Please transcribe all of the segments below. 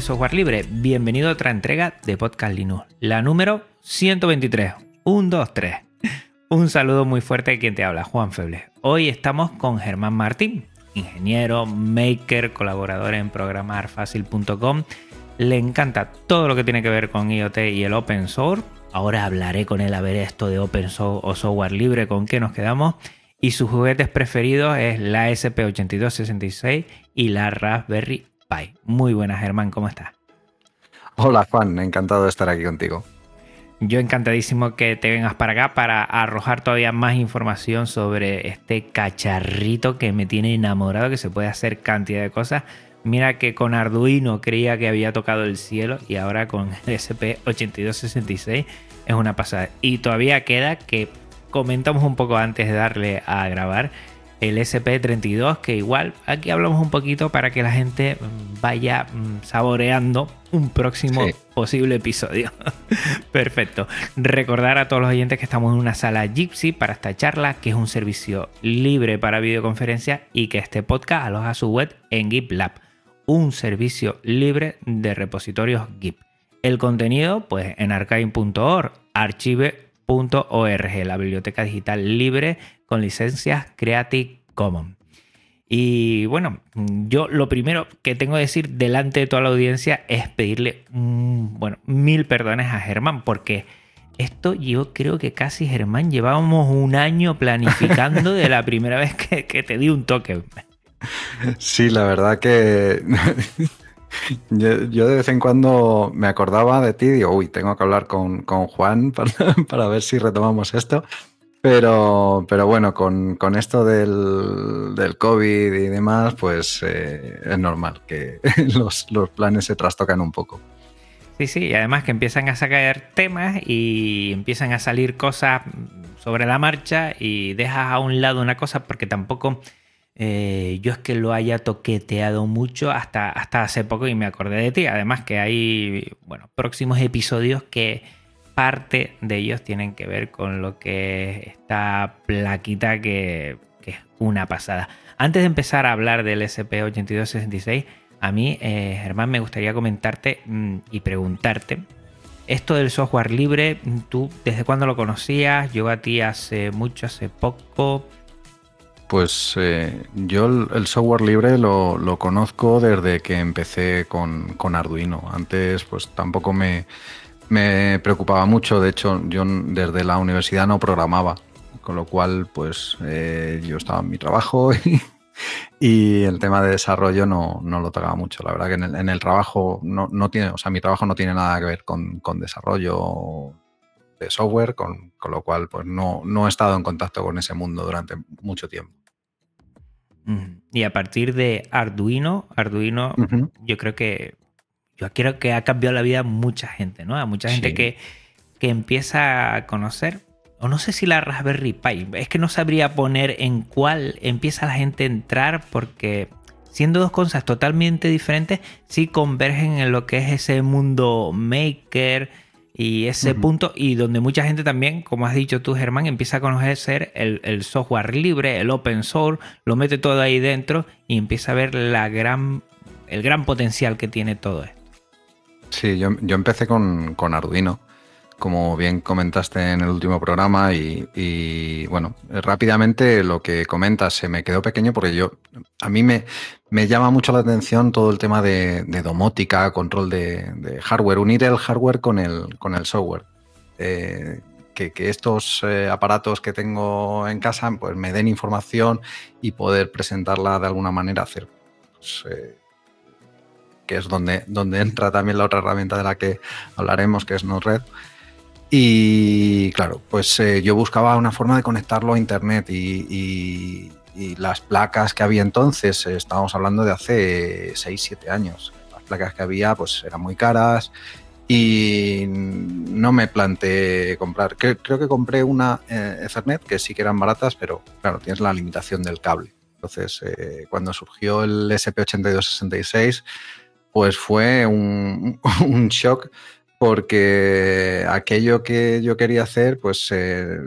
Software libre, bienvenido a otra entrega de Podcast Linux, la número 123, 1, 2, 3. Un saludo muy fuerte de quien te habla, Juan Feble. Hoy estamos con Germán Martín, ingeniero, maker, colaborador en programarfacil.com. Le encanta todo lo que tiene que ver con IoT y el open source. Ahora hablaré con él a ver esto de open source o software libre, con qué nos quedamos. Y sus juguetes preferidos es la SP8266 y la Raspberry Muy buenas, Germán, ¿cómo estás? Hola Juan, encantado de estar aquí contigo. Yo encantadísimo que te vengas para acá para arrojar todavía más información sobre este cacharrito que me tiene enamorado, que se puede hacer cantidad de cosas. Mira que con Arduino creía que había tocado el cielo y ahora con el SP8266 es una pasada. Y todavía queda que comentamos un poco antes de darle a grabar el SP32, que igual aquí hablamos un poquito para que la gente vaya mm, saboreando un próximo Sí. posible episodio. Perfecto. Recordar a todos los oyentes que estamos en una sala Gypsy para esta charla, que es un servicio libre para videoconferencia y que este podcast aloja su web en GitLab, un servicio libre de repositorios Git. El contenido, pues en archive.org, archive.org, la biblioteca digital libre con licencias Creative Commons. Y bueno, yo lo primero que tengo que decir delante de toda la audiencia es pedirle, mm, bueno, mil perdones a Germán, porque esto yo creo que casi Germán llevábamos un año planificando de la primera vez que, que te di un toque. Sí, la verdad que yo, yo de vez en cuando me acordaba de ti y digo, uy, tengo que hablar con, con Juan para, para ver si retomamos esto. Pero, pero bueno, con, con esto del, del COVID y demás, pues eh, es normal que los, los planes se trastocan un poco. Sí, sí, y además que empiezan a sacar temas y empiezan a salir cosas sobre la marcha y dejas a un lado una cosa porque tampoco eh, yo es que lo haya toqueteado mucho hasta, hasta hace poco y me acordé de ti. Además que hay, bueno, próximos episodios que parte de ellos tienen que ver con lo que es esta plaquita que, es una pasada. Antes de empezar a hablar del SP8266, a mí, eh, Germán, me gustaría comentarte mm, y preguntarte. Esto del software libre, ¿tú desde cuándo lo conocías? Llegó a ti hace mucho, hace poco. Pues eh, yo el, el software libre lo, lo conozco desde que empecé con, con Arduino. Antes pues tampoco me, me preocupaba mucho. De hecho, yo desde la universidad no programaba. Con lo cual, pues eh, yo estaba en mi trabajo y, y el tema de desarrollo no, no lo tocaba mucho. La verdad que en el, en el trabajo no, no tiene, o sea, mi trabajo no tiene nada que ver con, con desarrollo de software, con, con lo cual pues no, no he estado en contacto con ese mundo durante mucho tiempo. Y a partir de Arduino, Arduino, yo creo que yo creo que ha cambiado la vida a mucha gente, ¿no? A mucha gente Sí. que, que empieza a conocer, o no sé si la Raspberry Pi, es que no sabría poner en cuál empieza la gente a entrar porque siendo dos cosas totalmente diferentes, sí convergen en lo que es ese mundo maker y ese punto y donde mucha gente también, como has dicho tú Germán, empieza a conocer el, el software libre, el open source, lo mete todo ahí dentro y empieza a ver la gran, el gran potencial que tiene todo esto. Sí, yo, yo empecé con, con Arduino, como bien comentaste en el último programa, y, y, bueno, rápidamente lo que comentas se me quedó pequeño porque yo, a mí me, me llama mucho la atención todo el tema de, domótica, control de, de hardware, unir el hardware con el, con el software. Eh, que, que estos eh, aparatos que tengo en casa pues me den información y poder presentarla de alguna manera, hacer pues, eh, que es donde, donde entra también la otra herramienta de la que hablaremos, que es Node-RED. Y claro, pues eh, yo buscaba una forma de conectarlo a Internet y, las placas que había entonces, eh, estábamos hablando de hace 6, 7 años, las placas que había pues eran muy caras y no me planteé comprar. Creo, que compré una eh, Ethernet que sí que eran baratas, pero claro, tienes la limitación del cable. Entonces, cuando surgió el SP8266, pues fue un, shock porque aquello que yo quería hacer, pues eh,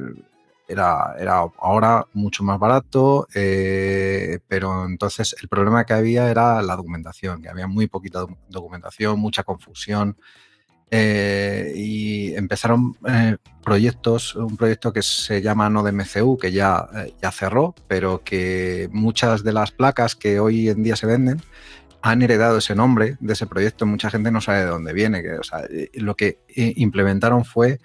era, era, ahora mucho más barato, eh, pero entonces el problema que había era la documentación, que había muy poquita documentación, mucha confusión. Eh, y empezaron proyectos, un proyecto que se llama NodeMCU, que ya, ya cerró, pero que muchas de las placas que hoy en día se venden han heredado ese nombre de ese proyecto, mucha gente no sabe de dónde viene. Que, eh, lo que eh, implementaron fue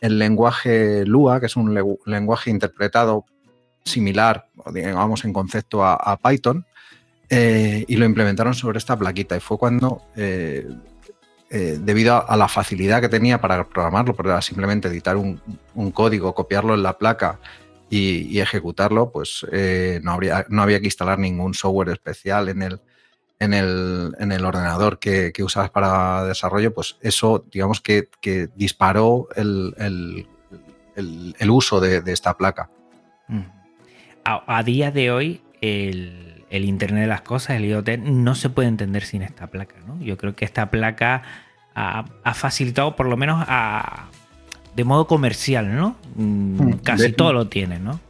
el lenguaje Lua, que es un lenguaje interpretado similar, digamos, en concepto a, Python, eh, y lo implementaron sobre esta plaquita. Y fue cuando, debido a, la facilidad que tenía para programarlo, porque era simplemente editar un, código, copiarlo en la placa y, ejecutarlo, pues no, no había que instalar ningún software especial en el, en el, ordenador que, usabas para desarrollo, pues eso, digamos que, disparó el, uso de, esta placa. Mm. A, día de hoy, el, Internet de las Cosas, el IoT, no se puede entender sin esta placa. ¿no? Yo creo que esta placa ha, facilitado, por lo menos de modo comercial, ¿no? Mm, mm, casi todo lo tiene, ¿no?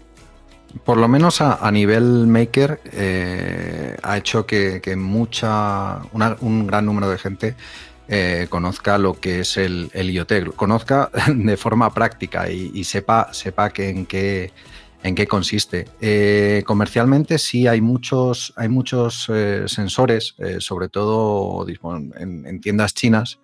Por lo menos a, nivel maker eh, ha hecho que, mucha, un gran número de gente eh, conozca lo que es el, el, IoT, conozca de forma práctica y, sepa, sepa que en qué en qué consiste. Eh, comercialmente sí hay muchos, hay muchos sensores, sobre todo en, en, tiendas chinas,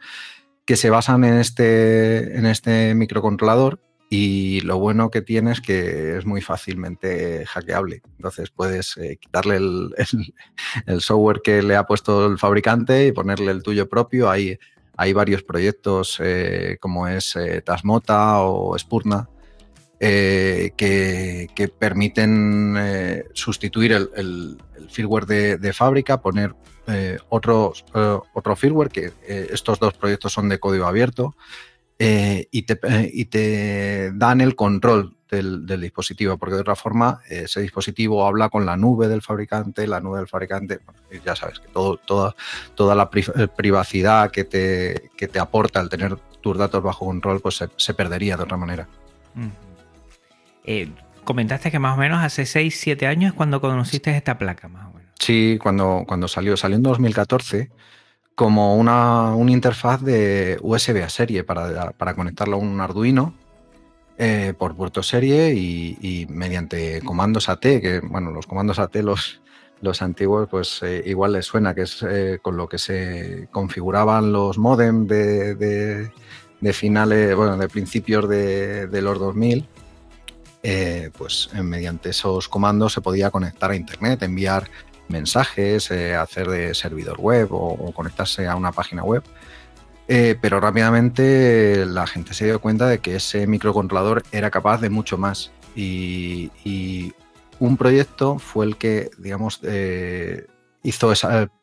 que se basan en este, en este microcontrolador y lo bueno que tiene es que es muy fácilmente hackeable. Entonces puedes eh, quitarle el, software que le ha puesto el fabricante y ponerle el tuyo propio. Hay, hay varios proyectos eh, como es eh, Tasmota o Spurna que, permiten sustituir el, firmware de, fábrica, poner otro, otro firmware, que estos dos proyectos son de código abierto. Eh, y, te, eh, y, te, dan el control del, dispositivo, porque de otra forma ese dispositivo habla con la nube del fabricante, la nube del fabricante, ya sabes que todo, toda, toda la eh, privacidad que te, que te aporta el tener tus datos bajo control, pues se, perdería de otra manera. comentaste que más o menos hace 6, 7 años es cuando conociste esta placa, más o menos. Sí, cuando, cuando salió, salió en 2014 como una, interfaz de USB a serie para, conectarlo a un Arduino eh, por puerto serie y, mediante comandos AT, que bueno, los comandos AT los, los antiguos pues eh, igual les suena, que es eh, con lo que se configuraban los modem de, finales, bueno, de principios de, de los 2000. pues mediante esos comandos se podía conectar a internet, enviar mensajes, eh, hacer de servidor web o, conectarse a una página web. Eh, pero rápidamente la gente se dio cuenta de que ese microcontrolador era capaz de mucho más. Y, un proyecto fue el que, digamos, eh, hizo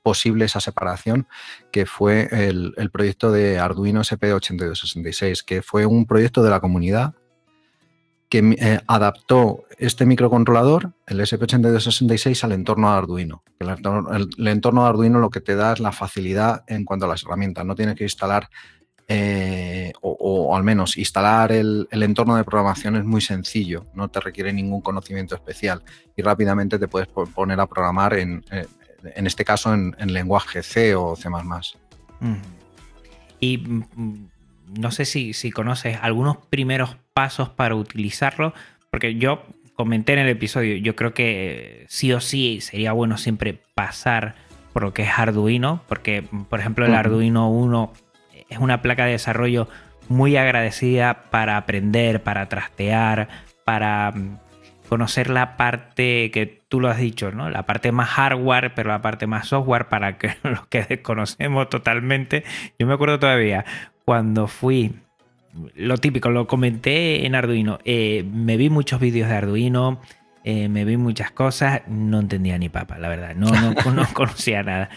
posible esa separación, que fue el, el proyecto de Arduino SP8266, que fue un proyecto de la comunidad que eh, adaptó este microcontrolador, el SP8266, al entorno de Arduino. El entorno, de Arduino lo que te da es la facilidad en cuanto a las herramientas. No tienes que instalar, eh, o, al menos instalar el, entorno de programación es muy sencillo, no te requiere ningún conocimiento especial y rápidamente te puedes poner a programar, en, eh, en este caso, en, lenguaje C o C. Y mm, mm, no sé si, si conoces algunos primeros pasos para utilizarlo, porque yo comenté en el episodio, yo creo que sí o sí sería bueno siempre pasar por lo que es Arduino, porque por ejemplo el Arduino 1 es una placa de desarrollo muy agradecida para aprender, para trastear, para mm, conocer la parte que tú lo has dicho, ¿no? La parte más hardware, pero la parte más software para que los que desconocemos totalmente. Yo me acuerdo todavía cuando fui lo típico, lo comenté en Arduino. Eh, me vi muchos vídeos de Arduino, eh, me vi muchas cosas, no entendía ni papa, la verdad, no, no, no conocía nada.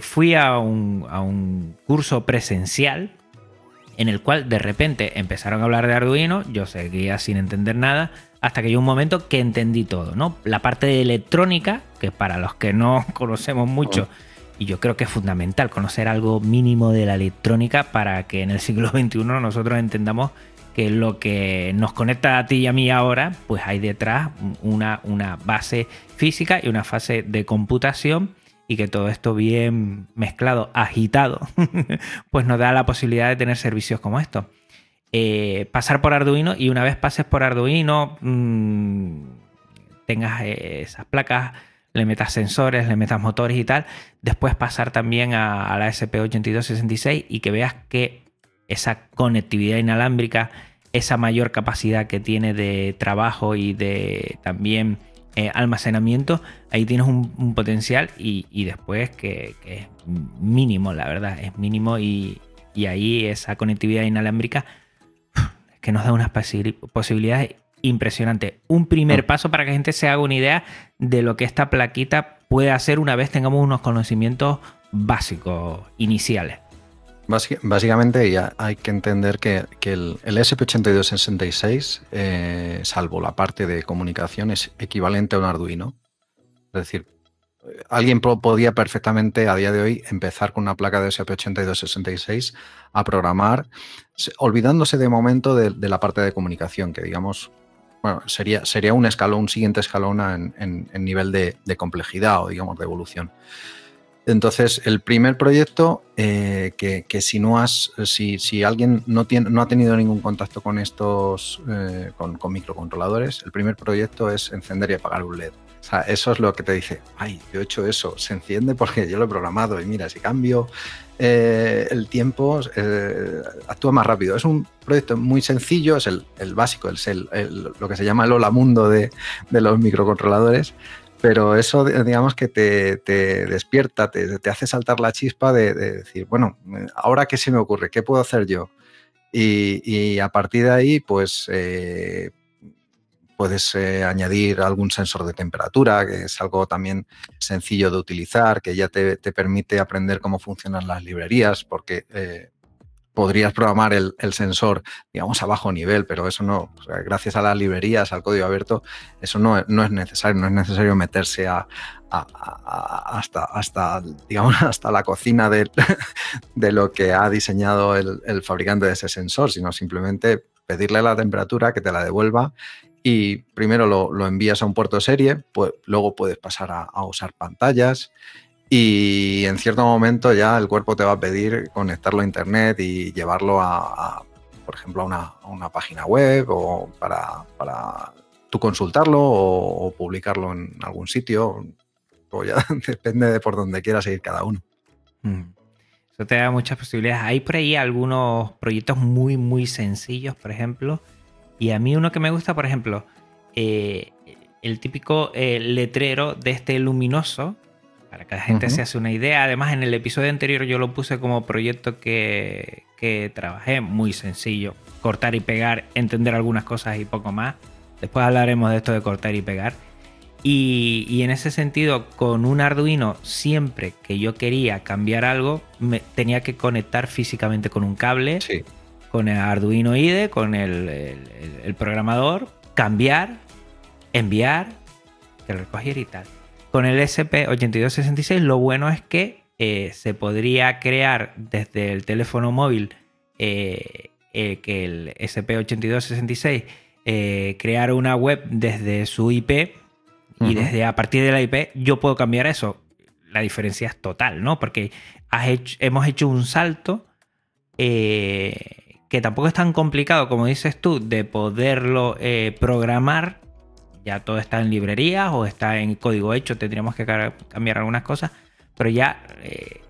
fui a un, a un curso presencial en el cual de repente empezaron a hablar de Arduino, yo seguía sin entender nada, hasta que llegó un momento que entendí todo, ¿no? La parte de electrónica, que para los que no conocemos mucho, y yo creo que es fundamental conocer algo mínimo de la electrónica para que en el siglo XXI nosotros entendamos que lo que nos conecta a ti y a mí ahora, pues hay detrás una, una base física y una fase de computación y que todo esto bien mezclado, agitado, pues nos da la posibilidad de tener servicios como estos. Eh, pasar por Arduino y una vez pases por Arduino, mm, tengas eh, esas placas, le metas sensores, le metas motores y tal, después pasar también a, la SP8266 y que veas que esa conectividad inalámbrica, esa mayor capacidad que tiene de trabajo y de también eh, almacenamiento, ahí tienes un, potencial y, después que, es mínimo, la verdad, es mínimo y, ahí esa conectividad inalámbrica que nos da unas posibilidades impresionantes. Un primer paso para que la gente se haga una idea de lo que esta plaquita puede hacer una vez tengamos unos conocimientos básicos, iniciales. Básicamente ya hay que entender que, el, SP8266, eh, salvo la parte de comunicación, es equivalente a un Arduino. Es decir, alguien podía perfectamente a día de hoy empezar con una placa de SP8266 a programar, olvidándose de momento de, la parte de comunicación, que digamos, bueno, sería, sería un escalón, un siguiente escalón en, nivel de, complejidad o digamos de evolución. Entonces, el primer proyecto, eh, que, si no has, si, si alguien no, tiene, no ha tenido ningún contacto con estos, eh, con, microcontroladores, el primer proyecto es encender y apagar un LED. O sea, eso es lo que te dice, ay, yo he hecho eso, se enciende porque yo lo he programado y mira, si cambio eh, el tiempo, actúa más rápido. Es un proyecto muy sencillo, es el, básico, es el, lo que se llama el hola mundo de, de los microcontroladores pero eso digamos que te, despierta, te, hace saltar la chispa de, decir, bueno, ahora qué se me ocurre, qué puedo hacer yo. Y, a partir de ahí, pues eh, puedes eh, añadir algún sensor de temperatura, que es algo también sencillo de utilizar, que ya te, permite aprender cómo funcionan las librerías, porque eh, podrías programar el, sensor, digamos, a bajo nivel, pero eso no, gracias a las librerías, al código abierto, eso no, es necesario, no es necesario meterse a, hasta, hasta, digamos, hasta la cocina de, de lo que ha diseñado el, fabricante de ese sensor, sino simplemente pedirle la temperatura, que te la devuelva y primero lo, envías a un puerto serie, pues luego puedes pasar a, usar pantallas y en cierto momento ya el cuerpo te va a pedir conectarlo a internet y llevarlo a, por ejemplo, a una, página web o para, para tú consultarlo o, publicarlo en algún sitio. O ya depende de por dónde quieras ir cada uno. Mm. Eso te da muchas posibilidades. Hay por ahí algunos proyectos muy, muy sencillos, por ejemplo. Y a mí uno que me gusta, por ejemplo, eh, el típico eh, letrero de este luminoso para que la gente se hace una idea. Además, en el episodio anterior yo lo puse como proyecto que, trabajé, muy sencillo. Cortar y pegar, entender algunas cosas y poco más. Después hablaremos de esto de cortar y pegar. Y, en ese sentido, con un Arduino, siempre que yo quería cambiar algo, me tenía que conectar físicamente con un cable, con el Arduino IDE, con el, programador, cambiar, enviar, que lo recogiera y tal. Con el SP8266 lo bueno es que eh, se podría crear desde el teléfono móvil eh, eh, que el SP8266 crear una web desde su IP y desde a partir de la IP yo puedo cambiar eso. La diferencia es total, ¿no? Porque hemos hecho un salto que tampoco es tan complicado como dices tú de poderlo programar ya todo está en librerías o está en código hecho, tendríamos que cambiar algunas cosas, pero ya eh,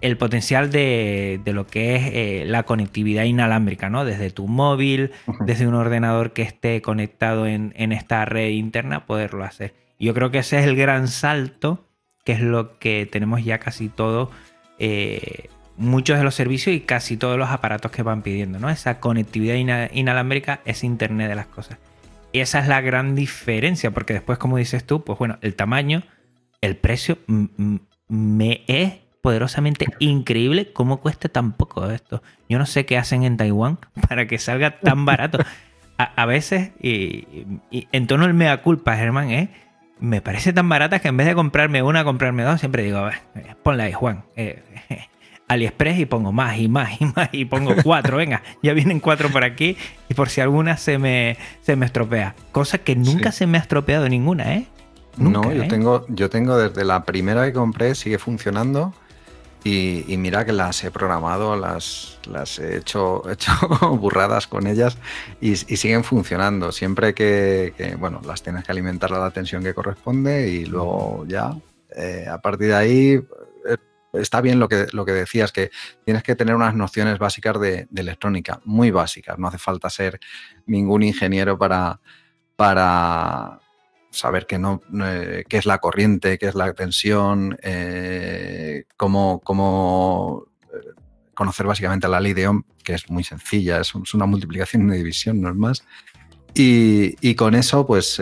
el potencial de, lo que es eh, la conectividad inalámbrica, ¿no? Desde tu móvil, desde un ordenador que esté conectado en, esta red interna, poderlo hacer. Yo creo que ese es el gran salto, que es lo que tenemos ya casi todo eh, muchos de los servicios y casi todos los aparatos que van pidiendo, ¿no? Esa conectividad inalámbrica es Internet de las cosas. Y esa es la gran diferencia, porque después, como dices tú, pues bueno, el tamaño, el precio, me es poderosamente increíble cómo cuesta tan poco esto. Yo no sé qué hacen en Taiwán para que salga tan barato. A, veces, y, en tono del mea culpa, Germán, ¿eh? me parece tan barata que en vez de comprarme una, comprarme dos, siempre digo, a ver, ponla ahí, Juan. Eh, AliExpress y pongo más y más y más y pongo cuatro. Venga, ya vienen cuatro por aquí y por si alguna se me, se me estropea. Cosa que nunca se me ha estropeado ninguna, ¿eh? no, yo, ¿eh? tengo, yo tengo desde la primera que compré, sigue funcionando. Y, mira que las he programado, las, las he hecho, hecho burradas con ellas y, siguen funcionando. Siempre que, bueno, las tienes que alimentar a la tensión que corresponde y luego ya, eh, a partir de ahí, está bien lo que, lo que decías, que tienes que tener unas nociones básicas de, electrónica, muy básicas. No hace falta ser ningún ingeniero para, para saber qué, no, eh, qué es la corriente, qué es la tensión, eh, cómo, cómo eh, conocer básicamente la ley de Ohm, que es muy sencilla, es, una multiplicación y una división, no es más. Y, con eso, pues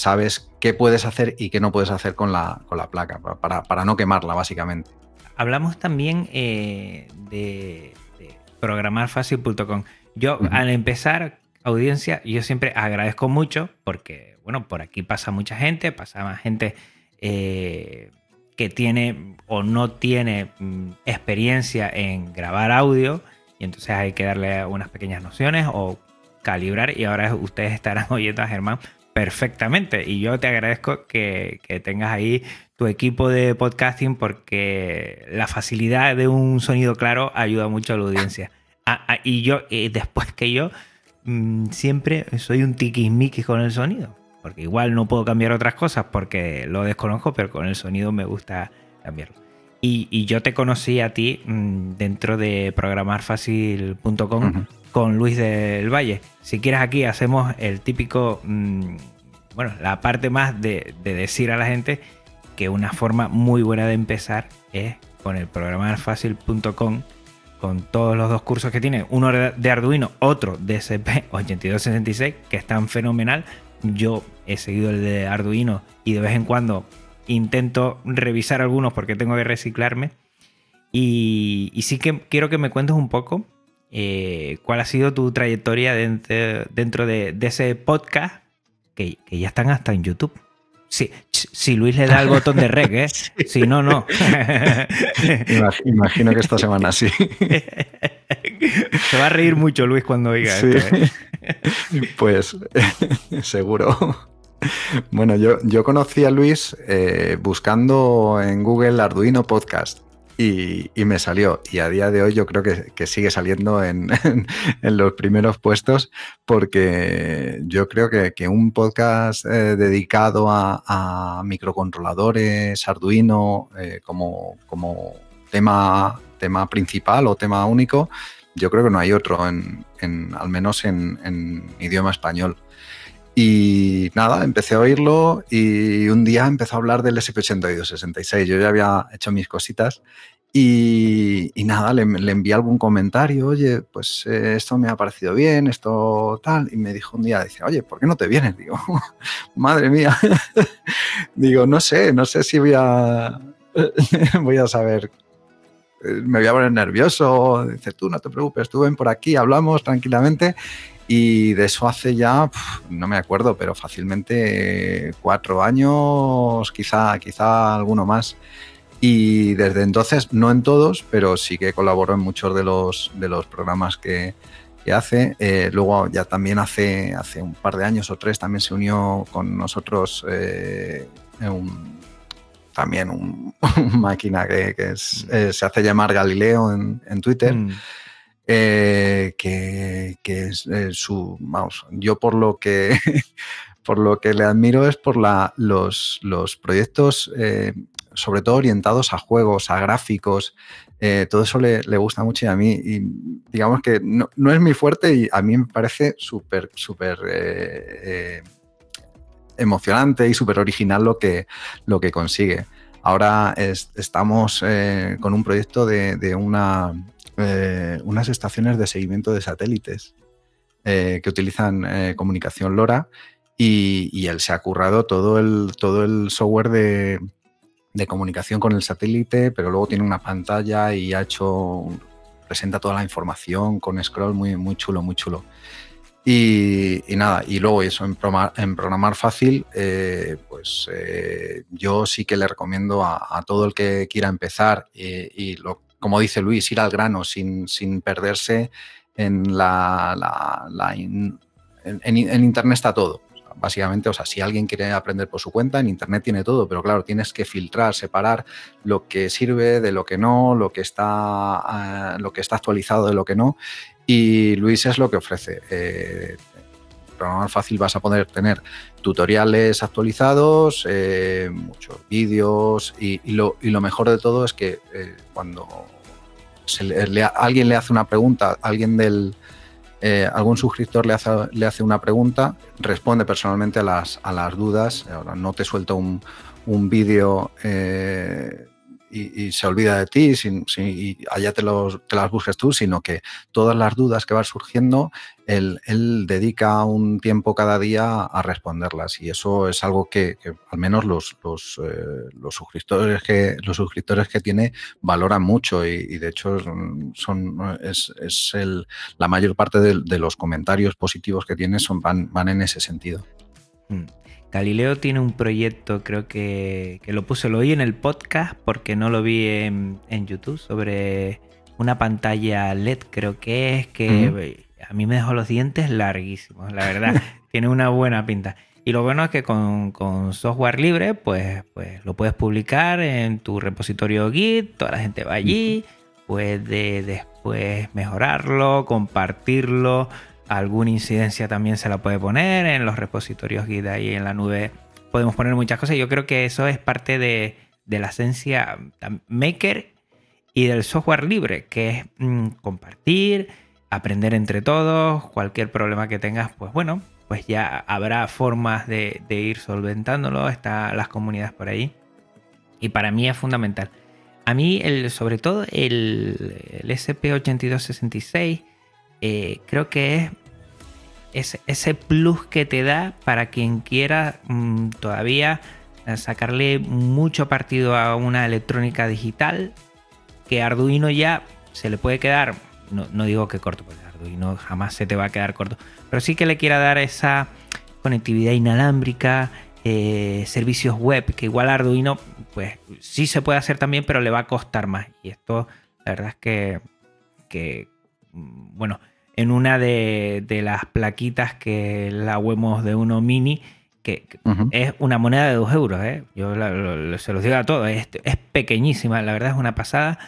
sabes qué puedes hacer y qué no puedes hacer con la, con la placa, para, para no quemarla, básicamente hablamos también eh, de, programarfacil.com. Yo, al empezar, audiencia, yo siempre agradezco mucho porque, bueno, por aquí pasa mucha gente, pasa más gente eh, que tiene o no tiene mm, experiencia en grabar audio y entonces hay que darle unas pequeñas nociones o calibrar y ahora ustedes estarán oyendo a Germán perfectamente y yo te agradezco que, tengas ahí tu equipo de podcasting porque la facilidad de un sonido claro ayuda mucho a la audiencia. Ah, ah, y yo, después que yo, mm, siempre soy un tiquismiquis con el sonido. Porque igual no puedo cambiar otras cosas porque lo desconozco, pero con el sonido me gusta cambiarlo. Y, yo te conocí a ti mm, dentro de programarfacil.com Luis del Valle. Si quieres aquí hacemos el típico, mm, bueno, la parte más de, de decir a la gente que una forma muy buena de empezar es con el programarfacil.com con todos los dos cursos que tiene, uno de Arduino, otro de SP8266, que están fenomenal. Yo he seguido el de Arduino y de vez en cuando intento revisar algunos porque tengo que reciclarme. Y, sí que quiero que me cuentes un poco eh, cuál ha sido tu trayectoria dentro, de, ese podcast que ya están hasta en YouTube. Sí, si Luis le da el botón de rec, ¿eh? Si no, no. Imagino que esta semana sí. Se va a reír mucho Luis cuando oiga esto. ¿eh? Pues seguro. Bueno, yo, yo conocí a Luis eh, buscando en Google Arduino Podcast y, me salió. Y a día de hoy yo creo que, sigue saliendo en, los primeros puestos porque yo creo que, un podcast eh, dedicado a, microcontroladores, Arduino, eh, como, tema, tema principal o tema único, yo creo que no hay otro, en, al menos en, idioma español. Y nada, empecé a oírlo y un día empezó a hablar del SP8266. Yo ya había hecho mis cositas y, nada, le, envié algún comentario, oye, pues eh, esto me ha parecido bien, esto tal. Y me dijo un día, dice, oye, ¿por qué no te vienes? Digo, madre mía. Digo, no sé, no sé si voy a, voy a saber me voy a poner nervioso. Dice, tú no te preocupes, tú ven por aquí, hablamos tranquilamente. Y de eso hace ya, no me acuerdo, pero fácilmente cuatro años, quizá, quizá alguno más. Y desde entonces, no en todos, pero sí que colaboró en muchos de los, de los programas que, hace. Eh, luego ya también hace, hace un par de años o tres también se unió con nosotros eh, también un, máquina que, mm. eh, se hace llamar Galileo en, Twitter. Mm. Eh, que, es eh, su, vamos, yo por lo que, por lo que le admiro es por la, los, los proyectos, sobre todo orientados a juegos, a gráficos, todo eso le, gusta mucho y a mí, y digamos que no, no, es mi fuerte y a mí me parece súper, súper emocionante y súper original lo que, lo que consigue. ahora estamos eh, con un proyecto de, una, eh, unas estaciones de seguimiento de satélites que utilizan comunicación LoRa y, él se ha currado todo el, todo el software de, de comunicación con el satélite, pero luego tiene una pantalla y ha hecho, presenta toda la información con scroll muy, muy chulo, muy chulo. Y, nada, y luego eso, en programar, fácil, eh, pues eh, yo sí que le recomiendo a, todo el que quiera empezar y, lo, como dice Luis, ir al grano sin, sin perderse en la... la, en, Internet está todo básicamente, o sea, si alguien quiere aprender por su cuenta, en Internet tiene todo, pero claro, tienes que filtrar, separar lo que sirve de lo que no, lo que está, eh, lo que está actualizado de lo que no. Y Luis es lo que ofrece. Eh, programar fácil vas a poder tener tutoriales actualizados, eh, muchos vídeos y, lo, mejor de todo es que eh, cuando alguien le hace una pregunta, alguien del, eh, algún suscriptor le hace, le hace, una pregunta, responde personalmente a las, a las dudas, ahora no te suelta un, un vídeo eh, y, se olvida de ti y allá te, los, te, las busques tú, sino que todas las dudas que van surgiendo, él, dedica un tiempo cada día a responderlas y eso es algo que, al menos los, los, eh, los, suscriptores que, los suscriptores que tiene valoran mucho y, de hecho son, es, es el, la mayor parte de, los comentarios positivos que tiene son, van, van en ese sentido. Mm. Galileo tiene un proyecto, creo que, lo puse, lo oí en el podcast porque no lo vi en, YouTube, sobre una pantalla LED, creo que es, que a mí me dejó los dientes larguísimos, la verdad. tiene una buena pinta. Y lo bueno es que con, software libre, pues, pues lo puedes publicar en tu repositorio Git, toda la gente va allí, puede después mejorarlo, compartirlo alguna incidencia también se la puede poner en los repositorios Git ahí en la nube. Podemos poner muchas cosas. Yo creo que eso es parte de, la esencia maker y del software libre, que es mm, compartir, aprender entre todos, cualquier problema que tengas, pues bueno, pues ya habrá formas de, ir solventándolo, están las comunidades por ahí. Y para mí es fundamental. A mí, el, sobre todo, el, el SP8266 eh, creo que es ese plus que te da para quien quiera mm, todavía eh, sacarle mucho partido a una electrónica digital que Arduino ya se le puede quedar, no, digo que corto, porque Arduino jamás se te va a quedar corto, pero sí que le quiera dar esa conectividad inalámbrica, eh, servicios web, que igual Arduino, pues sí se puede hacer también, pero le va a costar más. Y esto, la verdad es que, que bueno, en una de, las plaquitas que la huemos de uno mini, que es una moneda de 2 euros. ¿eh? Yo se los digo a todos, es, pequeñísima, la verdad es una pasada.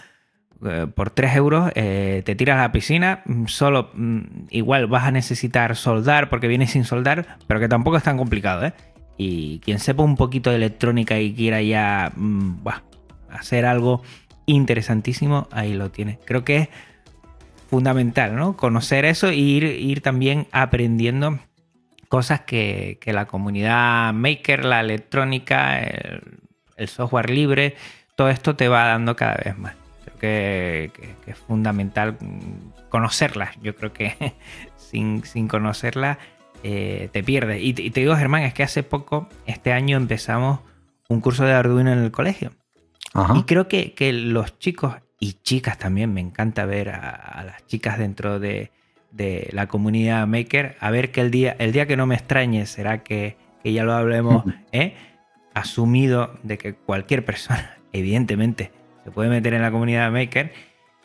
Eh, por 3 euros eh, te tiras a la piscina, mm, solo mm, igual vas a necesitar soldar porque viene sin soldar, pero que tampoco es tan complicado. ¿eh? Y quien sepa un poquito de electrónica y quiera ya mm, hacer algo interesantísimo, ahí lo tiene. Creo que es fundamental, ¿no? Conocer eso e ir, ir también aprendiendo cosas que, la comunidad maker, la electrónica, el, software libre, todo esto te va dando cada vez más. Creo que, es fundamental conocerla. Yo creo que sin, sin conocerla eh, te pierdes. Y, te digo, Germán, es que hace poco, este año empezamos un curso de Arduino en el colegio. Y creo que, que los chicos y chicas también. Me encanta ver a, las chicas dentro de, la comunidad maker. A ver que el día, el día que no me extrañe será que, ya lo hablemos, ¿eh? asumido de que cualquier persona, evidentemente, se puede meter en la comunidad maker.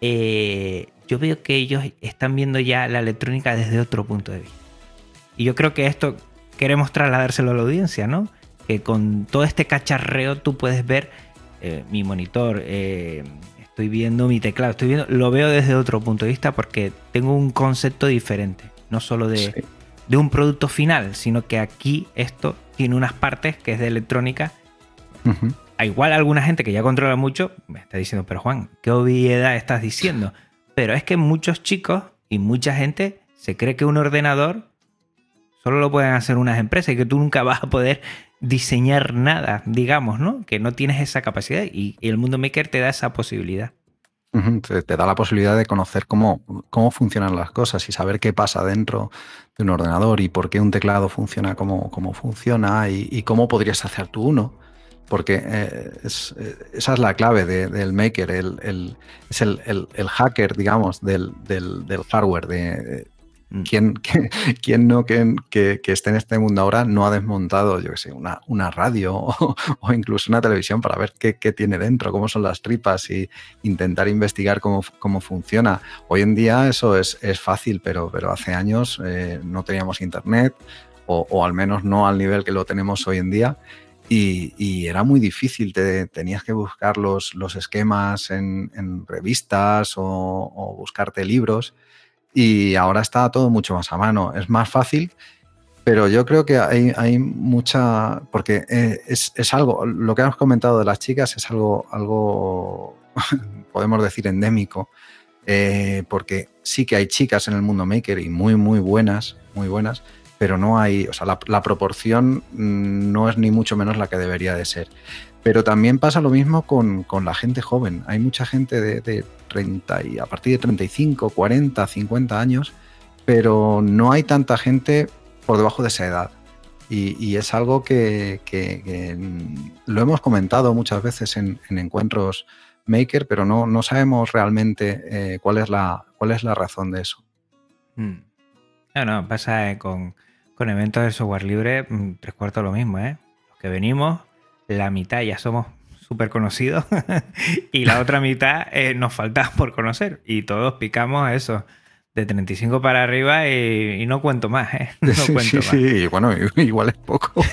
Eh, yo veo que ellos están viendo ya la electrónica desde otro punto de vista. Y yo creo que esto queremos trasladárselo a la audiencia, ¿no? Que con todo este cacharreo tú puedes ver eh, mi monitor, estoy viendo mi teclado, estoy viendo, lo veo desde otro punto de vista porque tengo un concepto diferente, no solo de, un producto final, sino que aquí esto tiene unas partes que es de electrónica. A igual alguna gente que ya controla mucho me está diciendo, pero Juan, ¿qué obviedad estás diciendo? Pero es que muchos chicos y mucha gente se cree que un ordenador solo lo pueden hacer unas empresas y que tú nunca vas a poder diseñar nada, digamos, ¿no? Que no tienes esa capacidad y el mundo maker te da esa posibilidad. Te, da la posibilidad de conocer cómo, cómo funcionan las cosas y saber qué pasa dentro de un ordenador y por qué un teclado funciona como, funciona y, cómo podrías hacer tú uno. Porque eh, eh, esa es la clave del maker, el, es el, hacker, digamos, del, del, del hardware, de, Mm. ¿Quién, no que, esté en este mundo ahora no ha desmontado, yo que sé, una, una radio o, incluso una televisión para ver qué, tiene dentro, cómo son las tripas y intentar investigar cómo, funciona? Hoy en día eso es, fácil, pero, pero hace años eh, no teníamos internet o, al menos no al nivel que lo tenemos hoy en día. Y, era muy difícil, te, tenías que buscar los, los esquemas en, revistas o buscarte libros y ahora está todo mucho más a mano. Es más fácil, pero yo creo que hay, mucha, porque eh, es, algo, lo que hemos comentado de las chicas es algo, algo podemos decir, endémico, eh, porque sí que hay chicas en el mundo maker y muy, muy buenas, muy buenas, pero no hay, o sea, la, proporción mm, no es ni mucho menos la que debería de ser. Pero también pasa lo mismo con, la gente joven. Hay mucha gente de, 30 y a partir de 35, 40, 50 años, pero no hay tanta gente por debajo de esa edad. Y, es algo que, lo hemos comentado muchas veces en, encuentros maker, pero no, no sabemos realmente eh, cuál, es la, cuál es la razón de eso. Hmm. No, no, pasa eh, con, con, eventos de software libre, mm, tres cuartos lo mismo, ¿eh? Los que venimos, la mitad ya somos súper conocidos y la otra mitad eh, nos falta por conocer y todos picamos eso de 35 para arriba y, no cuento más, ¿eh? No sí, cuento sí, sí, bueno, igual es poco.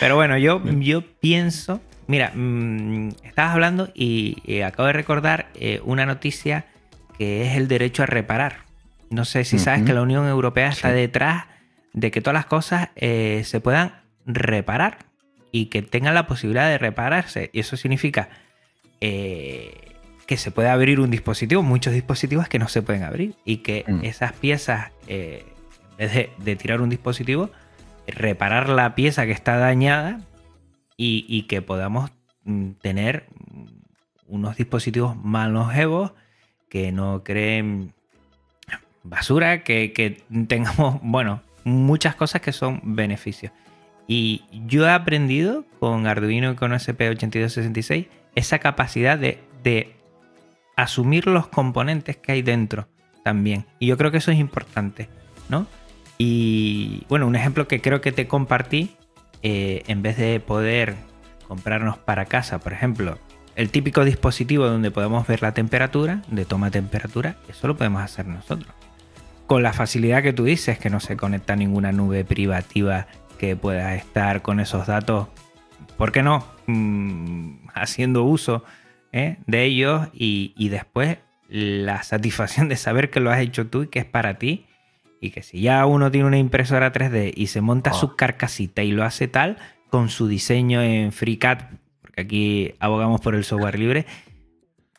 Pero bueno, yo, yo pienso, mira, mm, estabas hablando y, acabo de recordar eh, una noticia que es el derecho a reparar. No sé si sabes que la Unión Europea está detrás de que todas las cosas eh, se puedan reparar y que tengan la posibilidad de repararse. Y eso significa eh, que se puede abrir un dispositivo, muchos dispositivos que no se pueden abrir y que mm. esas piezas, eh, en vez de, tirar un dispositivo, reparar la pieza que está dañada y, que podamos mm, tener unos dispositivos más longevos que no creen basura, que, que tengamos, bueno, muchas cosas que son beneficios. Y yo he aprendido con Arduino y con SP8266 esa capacidad de, asumir los componentes que hay dentro también. Y yo creo que eso es importante, ¿no? Y bueno, un ejemplo que creo que te compartí, eh, en vez de poder comprarnos para casa, por ejemplo, el típico dispositivo donde podemos ver la temperatura, de toma temperatura, eso lo podemos hacer nosotros. Con la facilidad que tú dices, que no se conecta ninguna nube privativa que puedas estar con esos datos, ¿por qué no? Mm, haciendo uso ¿eh? de ellos y, después la satisfacción de saber que lo has hecho tú y que es para ti. Y que si ya uno tiene una impresora 3D y se monta su ah. carcasita y lo hace tal con su diseño en FreeCAD, porque aquí abogamos por el software libre,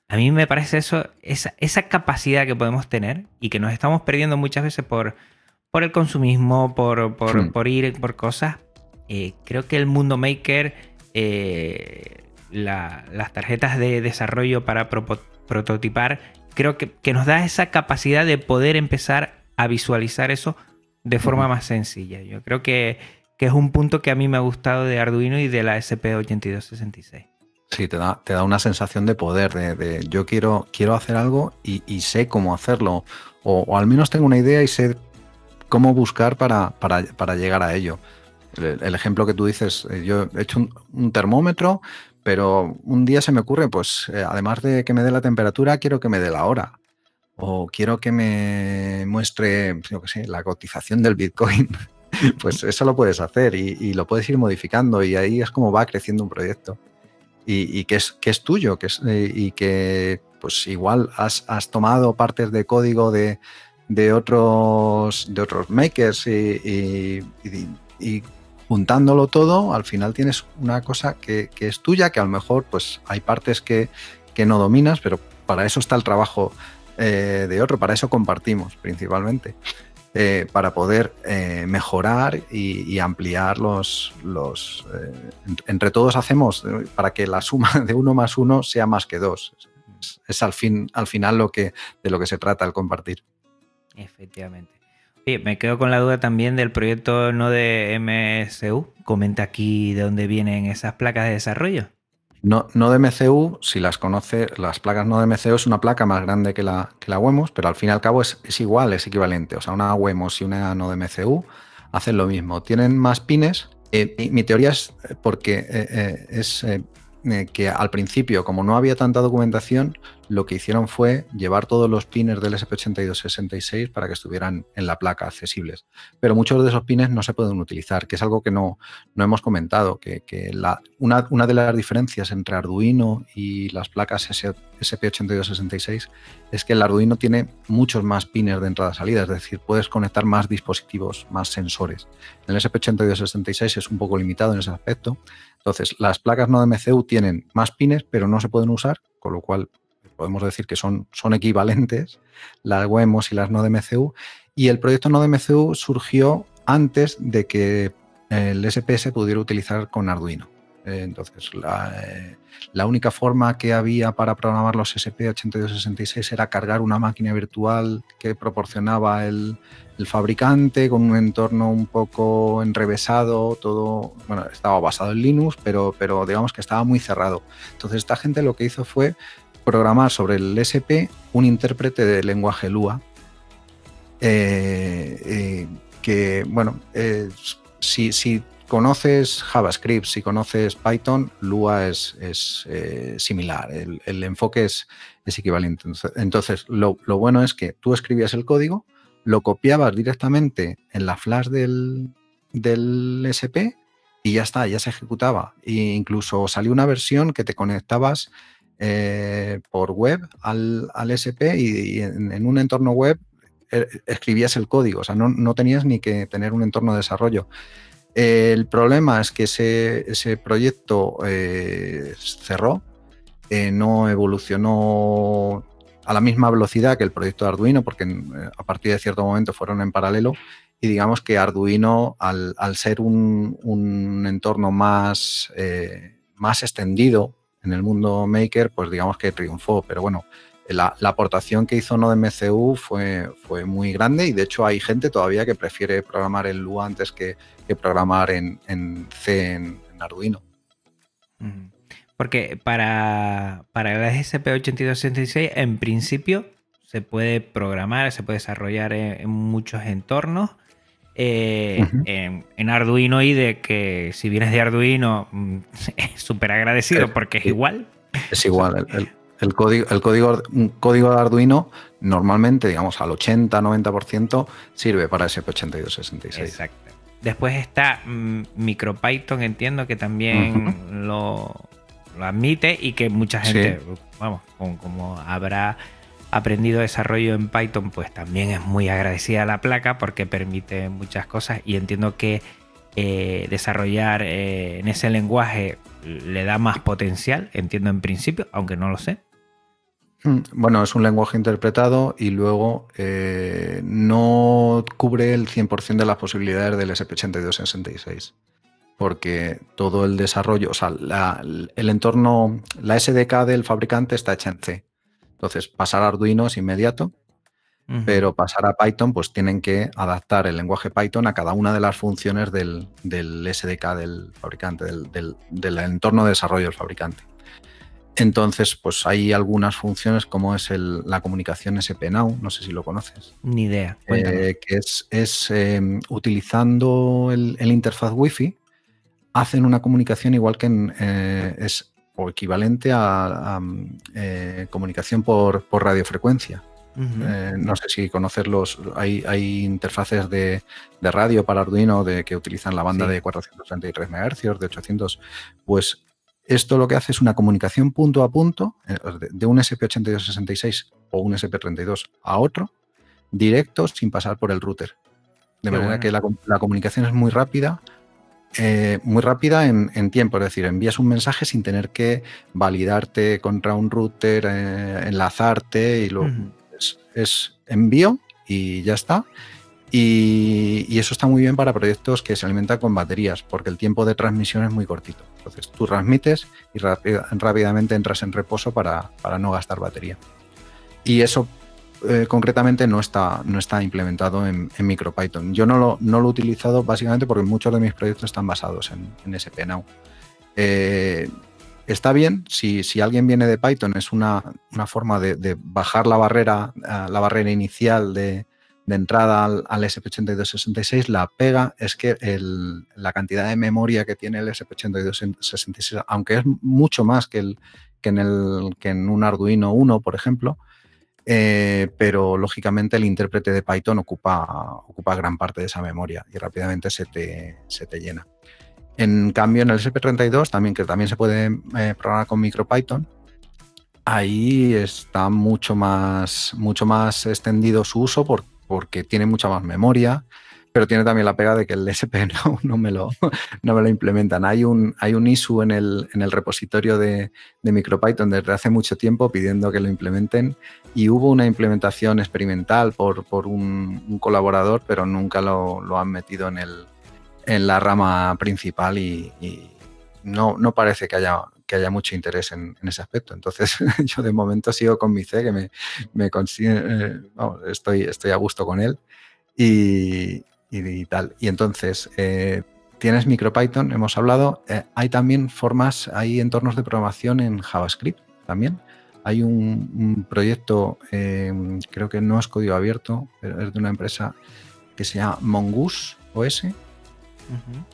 a mí me parece eso, esa, esa capacidad que podemos tener y que nos estamos perdiendo muchas veces por, por el consumismo, por, por, ir por cosas. Eh, creo que el mundo maker, eh, las tarjetas de desarrollo para prototipar, creo que, nos da esa capacidad de poder empezar a visualizar eso de forma más sencilla. Yo creo que, es un punto que a mí me ha gustado de Arduino y de la SP8266. Sí, te da, te da una sensación de poder, de, yo quiero, quiero hacer algo y, sé cómo hacerlo, o, o, al menos tengo una idea y sé cómo buscar para, llegar a ello. El, ejemplo que tú dices, eh, yo he hecho un, termómetro, pero un día se me ocurre, pues eh, además de que me dé la temperatura, quiero que me dé la hora. O quiero que me muestre, yo qué sé, la cotización del Bitcoin. pues eso lo puedes hacer y, lo puedes ir modificando y ahí es como va creciendo un proyecto. Y, que, es, que es tuyo que es, eh, y que pues igual has tomado partes de código de, de otros, de otros makers y, juntándolo todo, al final tienes una cosa que, es tuya, que a lo mejor pues hay partes que, no dominas, pero para eso está el trabajo eh, de otro, para eso compartimos principalmente. eh, para poder eh, mejorar y, ampliar los... los entre todos hacemos para que la suma de uno más uno sea más que dos. Es, al, fin, al final lo que, de lo que se trata el compartir. Efectivamente. me quedo con la duda también del proyecto no de MSU. Comenta aquí de dónde vienen esas placas de desarrollo. No, no de MCU, si las conoce, las placas no de MCU es una placa más grande que la, que la WEMOS, pero al fin y al cabo es, igual, es equivalente. O sea, una WEMOS y una no de MCU hacen lo mismo. Tienen más pines. Eh, mi, teoría es porque eh, eh, es que al principio, como no había tanta documentación, lo que hicieron fue llevar todos los pines del SP8266 para que estuvieran en la placa accesibles. Pero muchos de esos pines no se pueden utilizar, que es algo que no, no hemos comentado, que, una, una, de las diferencias entre Arduino y las placas SP8266 es que el Arduino tiene muchos más pines de entrada-salida, es decir, puedes conectar más dispositivos, más sensores. El SP8266 es un poco limitado en ese aspecto. Entonces, las placas no de MCU tienen más pines, pero no se pueden usar, con lo cual podemos decir que son, equivalentes, las WEMOS y las no de MCU, y el proyecto no de MCU surgió antes de que el SPS pudiera utilizar con Arduino. Eh, entonces, eh, la, única forma que había para programar los SP8266 era cargar una máquina virtual que proporcionaba el, el, fabricante con un entorno un poco enrevesado, todo, bueno, estaba basado en Linux, pero, pero digamos que estaba muy cerrado. Entonces, esta gente lo que hizo fue programar sobre el SP un intérprete de lenguaje Lua. Eh, eh, que, bueno, si, conoces JavaScript, si conoces Python, Lua es, eh, similar, el, enfoque es, equivalente. Entonces, lo, bueno es que tú escribías el código, lo copiabas directamente en la flash del, del SP y ya está, ya se ejecutaba. E incluso salió una versión que te conectabas eh, por web al, SP y, en, un entorno web eh, escribías el código, o sea, no, tenías ni que tener un entorno de desarrollo. el problema es que ese, proyecto eh, cerró, no evolucionó a la misma velocidad que el proyecto de Arduino, porque a partir de cierto momento fueron en paralelo y digamos que Arduino, al, ser un, entorno más, más extendido, en el mundo maker, pues digamos que triunfó. Pero bueno, la, aportación que hizo NodeMCU fue, fue muy grande y de hecho hay gente todavía que prefiere programar en Lua antes que, programar en, C en, Arduino. Porque para, para el SP8266 en principio se puede programar, se puede desarrollar en muchos entornos eh, en, Arduino y de que si vienes de Arduino, mm, es súper agradecido porque es igual. Es igual. El, código, el código, código de Arduino normalmente, digamos, al 80-90% sirve para SP8266. Exacto. Después está mm, MicroPython, entiendo que también lo, admite y que mucha gente, vamos, como habrá aprendido desarrollo en Python, pues también es muy agradecida a la placa porque permite muchas cosas y entiendo que eh, desarrollar eh, en ese lenguaje le da más potencial, entiendo en principio, aunque no lo sé. Hmm, bueno, es un lenguaje interpretado y luego eh, no cubre el 100% de las posibilidades del SP8266 porque todo el desarrollo, o sea, el entorno, la SDK del fabricante está hecha en C. Entonces, pasar a Arduino es inmediato, pero pasar a Python, pues tienen que adaptar el lenguaje Python a cada una de las funciones del, SDK del fabricante, del, entorno de desarrollo del fabricante. Entonces, pues hay algunas funciones como es la comunicación SP-Now, no sé si lo conoces. Ni idea. Eh, que es, em, utilizando el, interfaz Wi-Fi, hacen una comunicación igual que en, eh, es o equivalente a, eh, comunicación por, radiofrecuencia. Eh, no sé si conocerlos, hay, hay interfaces de, radio para Arduino de, que utilizan la banda de 433 MHz, de 800. Pues esto lo que hace es una comunicación punto a punto de, un SP8266 o un SP32 a otro, directo sin pasar por el router. De manera que la, la, comunicación es muy rápida, eh, muy rápida en, tiempo, es decir, envías un mensaje sin tener que validarte contra un router, eh, enlazarte y lo es, envío y ya está. Y, eso está muy bien para proyectos que se alimentan con baterías, porque el tiempo de transmisión es muy cortito. Entonces tú transmites y rápidamente entras en reposo para, no gastar batería. Y eso eh, concretamente no está, no está implementado en, MicroPython. Yo no lo, no lo, he utilizado básicamente porque muchos de mis proyectos están basados en, en SPNow. Eh, está bien, si, alguien viene de Python, es una, forma de, bajar la barrera, eh, la barrera inicial de, entrada al, SP8266. La pega es que la cantidad de memoria que tiene el SP8266, aunque es mucho más que, el, que, en, el, que en un Arduino 1, por ejemplo, eh, pero lógicamente el intérprete de Python ocupa, ocupa gran parte de esa memoria y rápidamente se se te llena. En cambio, en el SP32, también, que también se puede eh, programar con MicroPython, ahí está mucho más, mucho más extendido su uso porque tiene mucha más memoria, pero tiene también la pega de que el SP no, me, lo, no me lo implementan. Hay un, hay un issue en el, en el repositorio de, MicroPython desde hace mucho tiempo pidiendo que lo implementen y hubo una implementación experimental por, por un, colaborador, pero nunca lo han metido en el, en la rama principal y, no, no, parece que haya, que haya mucho interés en, ese aspecto. Entonces yo de momento sigo con mi C, que me, me consigue, eh, estoy, estoy a gusto con él y, tal. Y entonces, eh, tienes MicroPython, hemos hablado, eh, hay también formas, hay entornos de programación en JavaScript también. Hay un, proyecto, creo que no es código abierto, pero es de una empresa que se llama Mongoose OS,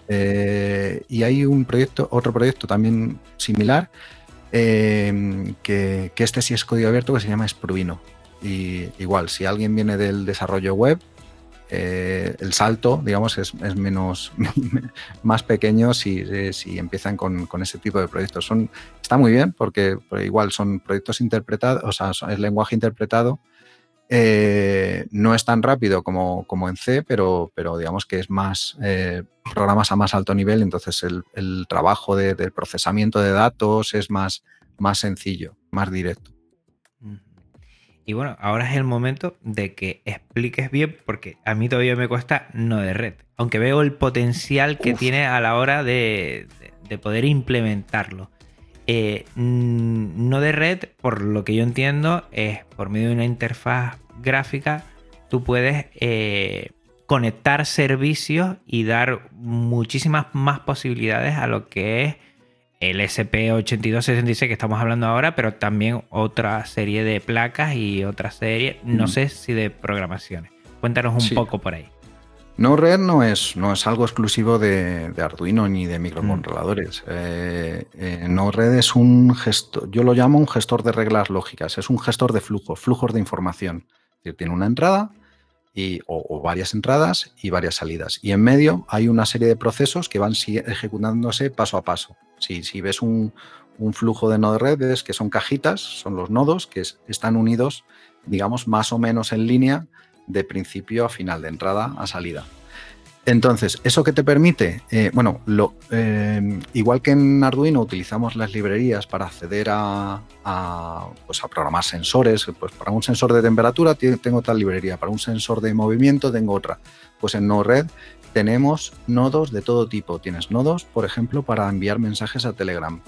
eh, y hay un proyecto, otro proyecto también similar, eh, que, este sí es código abierto, que se llama Spruino. Y igual, si alguien viene del desarrollo web, eh, el salto, digamos, es, menos más pequeño si, empiezan con, ese tipo de proyectos. Son, está muy bien porque, igual son proyectos interpretados, o sea, es lenguaje interpretado eh, no es tan rápido como, como, en C, pero, pero digamos que es más eh, programas a más alto nivel, entonces el, trabajo del procesamiento de datos es más, más sencillo, más directo. Y bueno, ahora es el momento de que expliques bien, porque a mí todavía me cuesta no de red, aunque veo el potencial que tiene a la hora de poder implementarlo. Eh, no de red, por lo que yo entiendo, es por medio de una interfaz gráfica, tú puedes eh, conectar servicios y dar muchísimas más posibilidades a lo que es el SP8266 que estamos hablando ahora, pero también otra serie de placas y otra serie, no sé si de programaciones. Cuéntanos un poco por ahí. No-Red no es, no es algo exclusivo de, Arduino ni de microcontroladores. Mm. Eh, eh, No-Red es un gestor, yo lo llamo un gestor de reglas lógicas, es un gestor de flujos, flujos de información. Es decir, tiene una entrada y, o, varias entradas y varias salidas. Y en medio hay una serie de procesos que van ejecutándose paso a paso. Si, si ves un, flujo de Node-Red, ves que son cajitas, son los nodos que están unidos, digamos, más o menos en línea de principio a final, de entrada a salida. Entonces, ¿eso que te permite? Eh, bueno, lo, eh, igual que en Arduino utilizamos las librerías para acceder a, pues a programar sensores, pues para un sensor de temperatura tengo tal librería, para un sensor de movimiento tengo otra. Pues en Node-RED tenemos nodos de todo tipo. Tienes nodos, por ejemplo, para enviar mensajes a Telegram,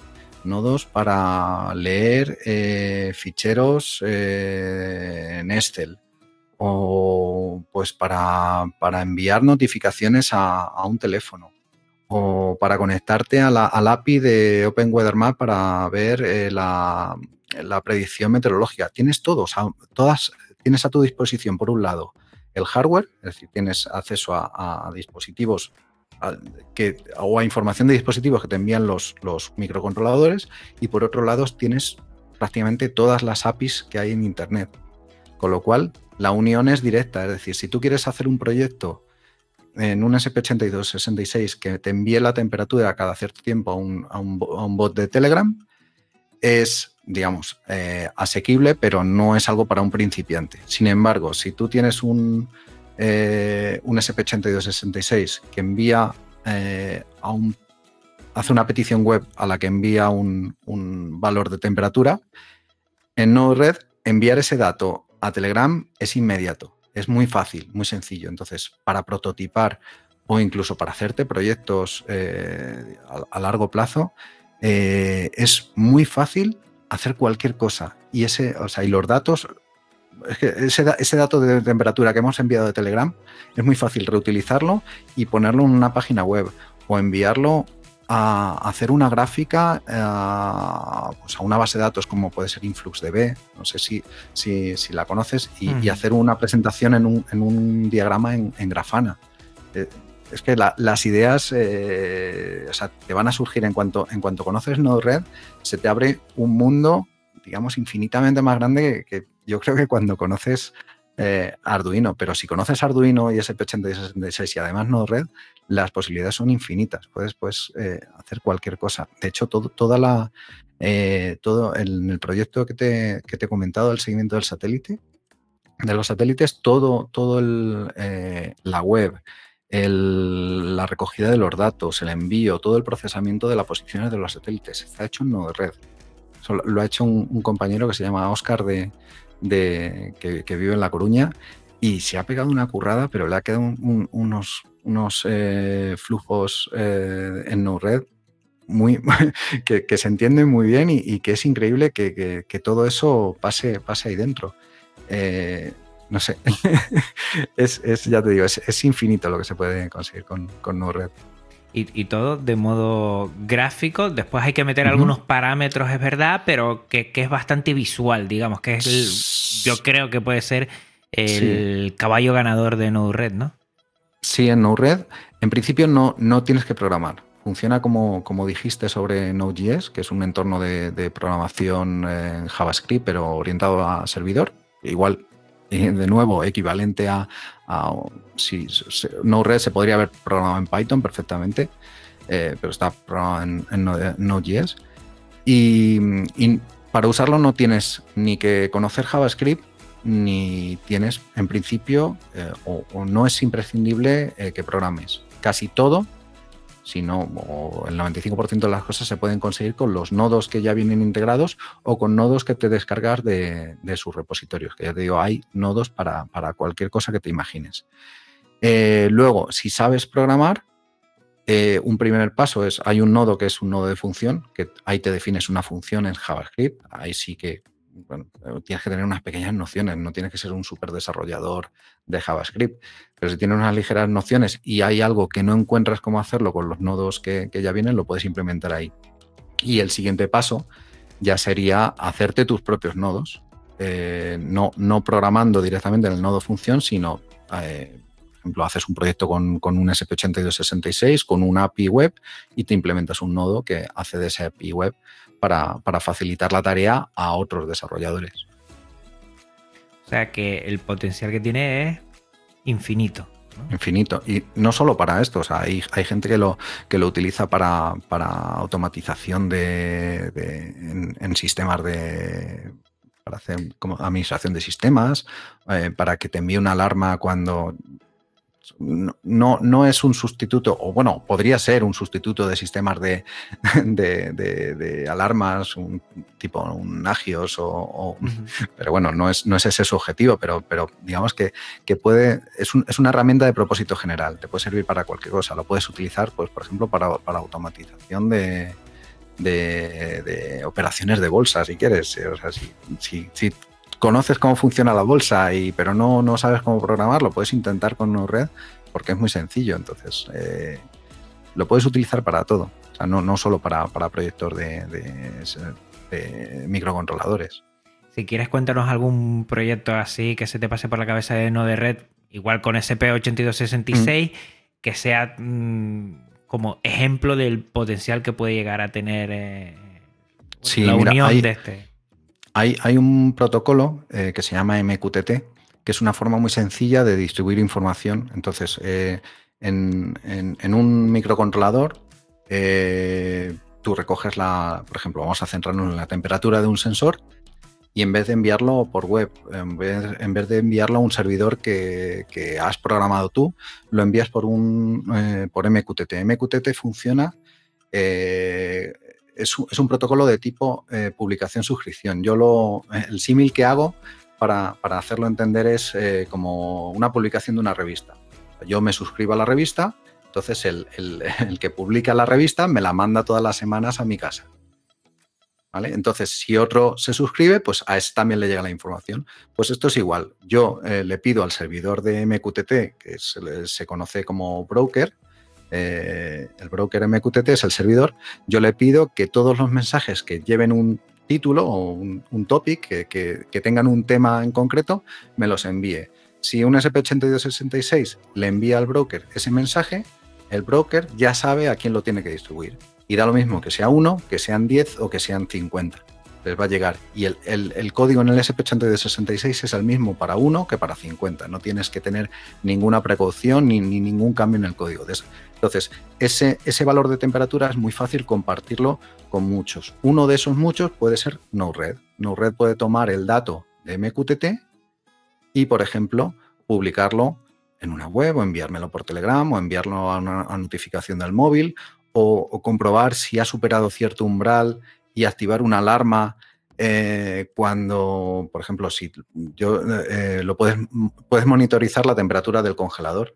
nodos para leer eh, ficheros en Excel, o pues para, enviar notificaciones a, un teléfono o para conectarte a la, al API de Open Weather Map para ver eh, la, predicción meteorológica. Tienes todos, todas, tienes a tu disposición, por un lado, el hardware, es decir, tienes acceso a, dispositivos que, o a información de dispositivos que te envían los, los microcontroladores y por otro lado tienes prácticamente todas las APIs que hay en Internet. Con lo cual, la unión es directa. Es decir, si tú quieres hacer un proyecto en un SP8266 que te envíe la temperatura cada cierto tiempo a un, bot de Telegram, es, digamos, eh, asequible, pero no es algo para un principiante. Sin embargo, si tú tienes un, eh, un SP8266 que envía eh, a un hace una petición web a la que envía un, un valor de temperatura, en Node-RED enviar ese dato a Telegram es inmediato. es muy fácil, muy sencillo. Entonces, para prototipar o incluso para hacerte proyectos eh, a, largo plazo, eh, es muy fácil hacer cualquier cosa. Y, ese, o sea, y los datos, ese, ese, dato de temperatura que hemos enviado de Telegram, es muy fácil reutilizarlo y ponerlo en una página web o enviarlo a hacer una gráfica eh, pues a una base de datos como puede ser InfluxDB, no sé si, si, la conoces, y, hacer una presentación en un, en un diagrama en, Grafana. Eh, es que las ideas eh, te van a surgir en cuanto, en cuanto conoces Node-RED, se te abre un mundo, digamos, infinitamente más grande que, yo creo que cuando conoces Arduino. Pero si conoces Arduino y SP86 y además Node-RED, las posibilidades son infinitas. Puedes, eh, hacer cualquier cosa. De hecho, todo, toda la, eh, todo en el proyecto que te, que te, he comentado, el seguimiento del satélite, de los satélites, todo, todo el, eh, la web, la recogida de los datos, el envío, todo el procesamiento de las posiciones de los satélites, está hecho en Node-RED. Lo ha hecho un, compañero que se llama Oscar de, de que, que, vive en La Coruña y se ha pegado una currada, pero le ha quedado unos, unos eh, flujos eh, en Node-RED muy, que, se entienden muy bien y, que es increíble que, todo eso pase, pase ahí dentro. Eh, no sé, es, ya te digo, es, infinito lo que se puede conseguir con, con Node-RED. Y, todo de modo gráfico. Después hay que meter algunos parámetros, es verdad, pero que, es bastante visual, digamos, que es yo creo que puede ser el caballo ganador de Node-RED, ¿no? Sí, en Node-RED, en principio no, no tienes que programar. Funciona como, como dijiste sobre Node.js, que es un entorno de, programación en JavaScript, pero orientado a servidor. Igual, de nuevo, equivalente a, si, Node-RED se podría haber programado en Python perfectamente, eh, pero está programado en, Node.js. Y, para usarlo no tienes ni que conocer JavaScript ni tienes, en principio, eh, o, no es imprescindible eh, que programes. Casi todo, si no, o el 95% de las cosas se pueden conseguir con los nodos que ya vienen integrados o con nodos que te descargas de, sus repositorios. Que ya te digo, hay nodos para, cualquier cosa que te imagines. Eh, luego, si sabes programar, un primer paso es, hay un nodo que es un nodo de función, que ahí te defines una función en JavaScript, ahí sí que eh, tienes que tener unas pequeñas nociones, no tienes que ser un súper desarrollador de JavaScript, pero si tienes unas ligeras nociones y hay algo que no encuentras cómo hacerlo con los nodos que, ya vienen, lo puedes implementar ahí. Y el siguiente paso ya sería hacerte tus propios nodos, eh, no, no programando directamente en el nodo función, sino, eh, por ejemplo, haces un proyecto con, con, un SP8266, con una API web y te implementas un nodo que hace de esa API web para, facilitar la tarea a otros desarrolladores. O sea que el potencial que tiene es infinito. Infinito. Y no solo para esto, hay, gente que lo, que lo utiliza para, automatización de, en, sistemas de. para hacer como administración de sistemas, eh, para que te envíe una alarma cuando no, no es un sustituto, o bueno, podría ser un sustituto de sistemas de, de, alarmas, un tipo un Agios, o, pero bueno, no es, no es ese su objetivo, pero, pero digamos que, puede, es, es, una herramienta de propósito general, te puede servir para cualquier cosa, lo puedes utilizar, pues, por ejemplo, para, automatización de, de, operaciones de bolsa, si quieres. O sea, si, si, conoces cómo funciona la bolsa, y, pero no, no sabes cómo programarlo, puedes intentar con Node-RED porque es muy sencillo. Entonces, eh, lo puedes utilizar para todo. O sea, no, no solo para, proyectos de, microcontroladores. Si quieres cuéntanos algún proyecto así que se te pase por la cabeza de Node-RED, igual con SP8266, mm. que sea mm, como ejemplo del potencial que puede llegar a tener eh, la unión de este. Hay, un protocolo eh, que se llama MQTT, que es una forma muy sencilla de distribuir información. Entonces, eh, en, un microcontrolador, eh, tú recoges la, por ejemplo, vamos a centrarnos en la temperatura de un sensor y en vez de enviarlo por web, en vez, de enviarlo a un servidor que, has programado tú, lo envías por un por MQTT. MQTT funciona es, un protocolo de tipo eh, publicación-suscripción. Yo lo, el símil que hago para, hacerlo entender, es eh, como una publicación de una revista. Yo me suscribo a la revista, entonces el, el, que publica la revista me la manda todas las semanas a mi casa. ¿Vale? Entonces, si otro se suscribe, pues a ese también le llega la información. Pues esto es igual. Yo eh, le pido al servidor de MQTT, que se conoce como broker, eh, el broker MQTT es el servidor, yo le pido que todos los mensajes que lleven un título o un, topic, que, tengan un tema en concreto, me los envíe. Si un SP8266 le envía al broker ese mensaje, el broker ya sabe a quién lo tiene que distribuir. Y da lo mismo que sea uno, que sean 10 o que sean 50. Les va a llegar. Y el, código en el SP8266 es el mismo para uno que para 50. No tienes que tener ninguna precaución ni, ningún cambio en el código. Entonces, ese, valor de temperatura es muy fácil compartirlo con muchos. Uno de esos muchos puede ser Node-RED. Node-RED puede tomar el dato de MQTT y, por ejemplo, publicarlo en una web o enviármelo por Telegram o enviarlo a una notificación del móvil o, comprobar si ha superado cierto umbral y activar una alarma eh, cuando, por ejemplo, si yo eh, lo puedes, puedes monitorizar la temperatura del congelador.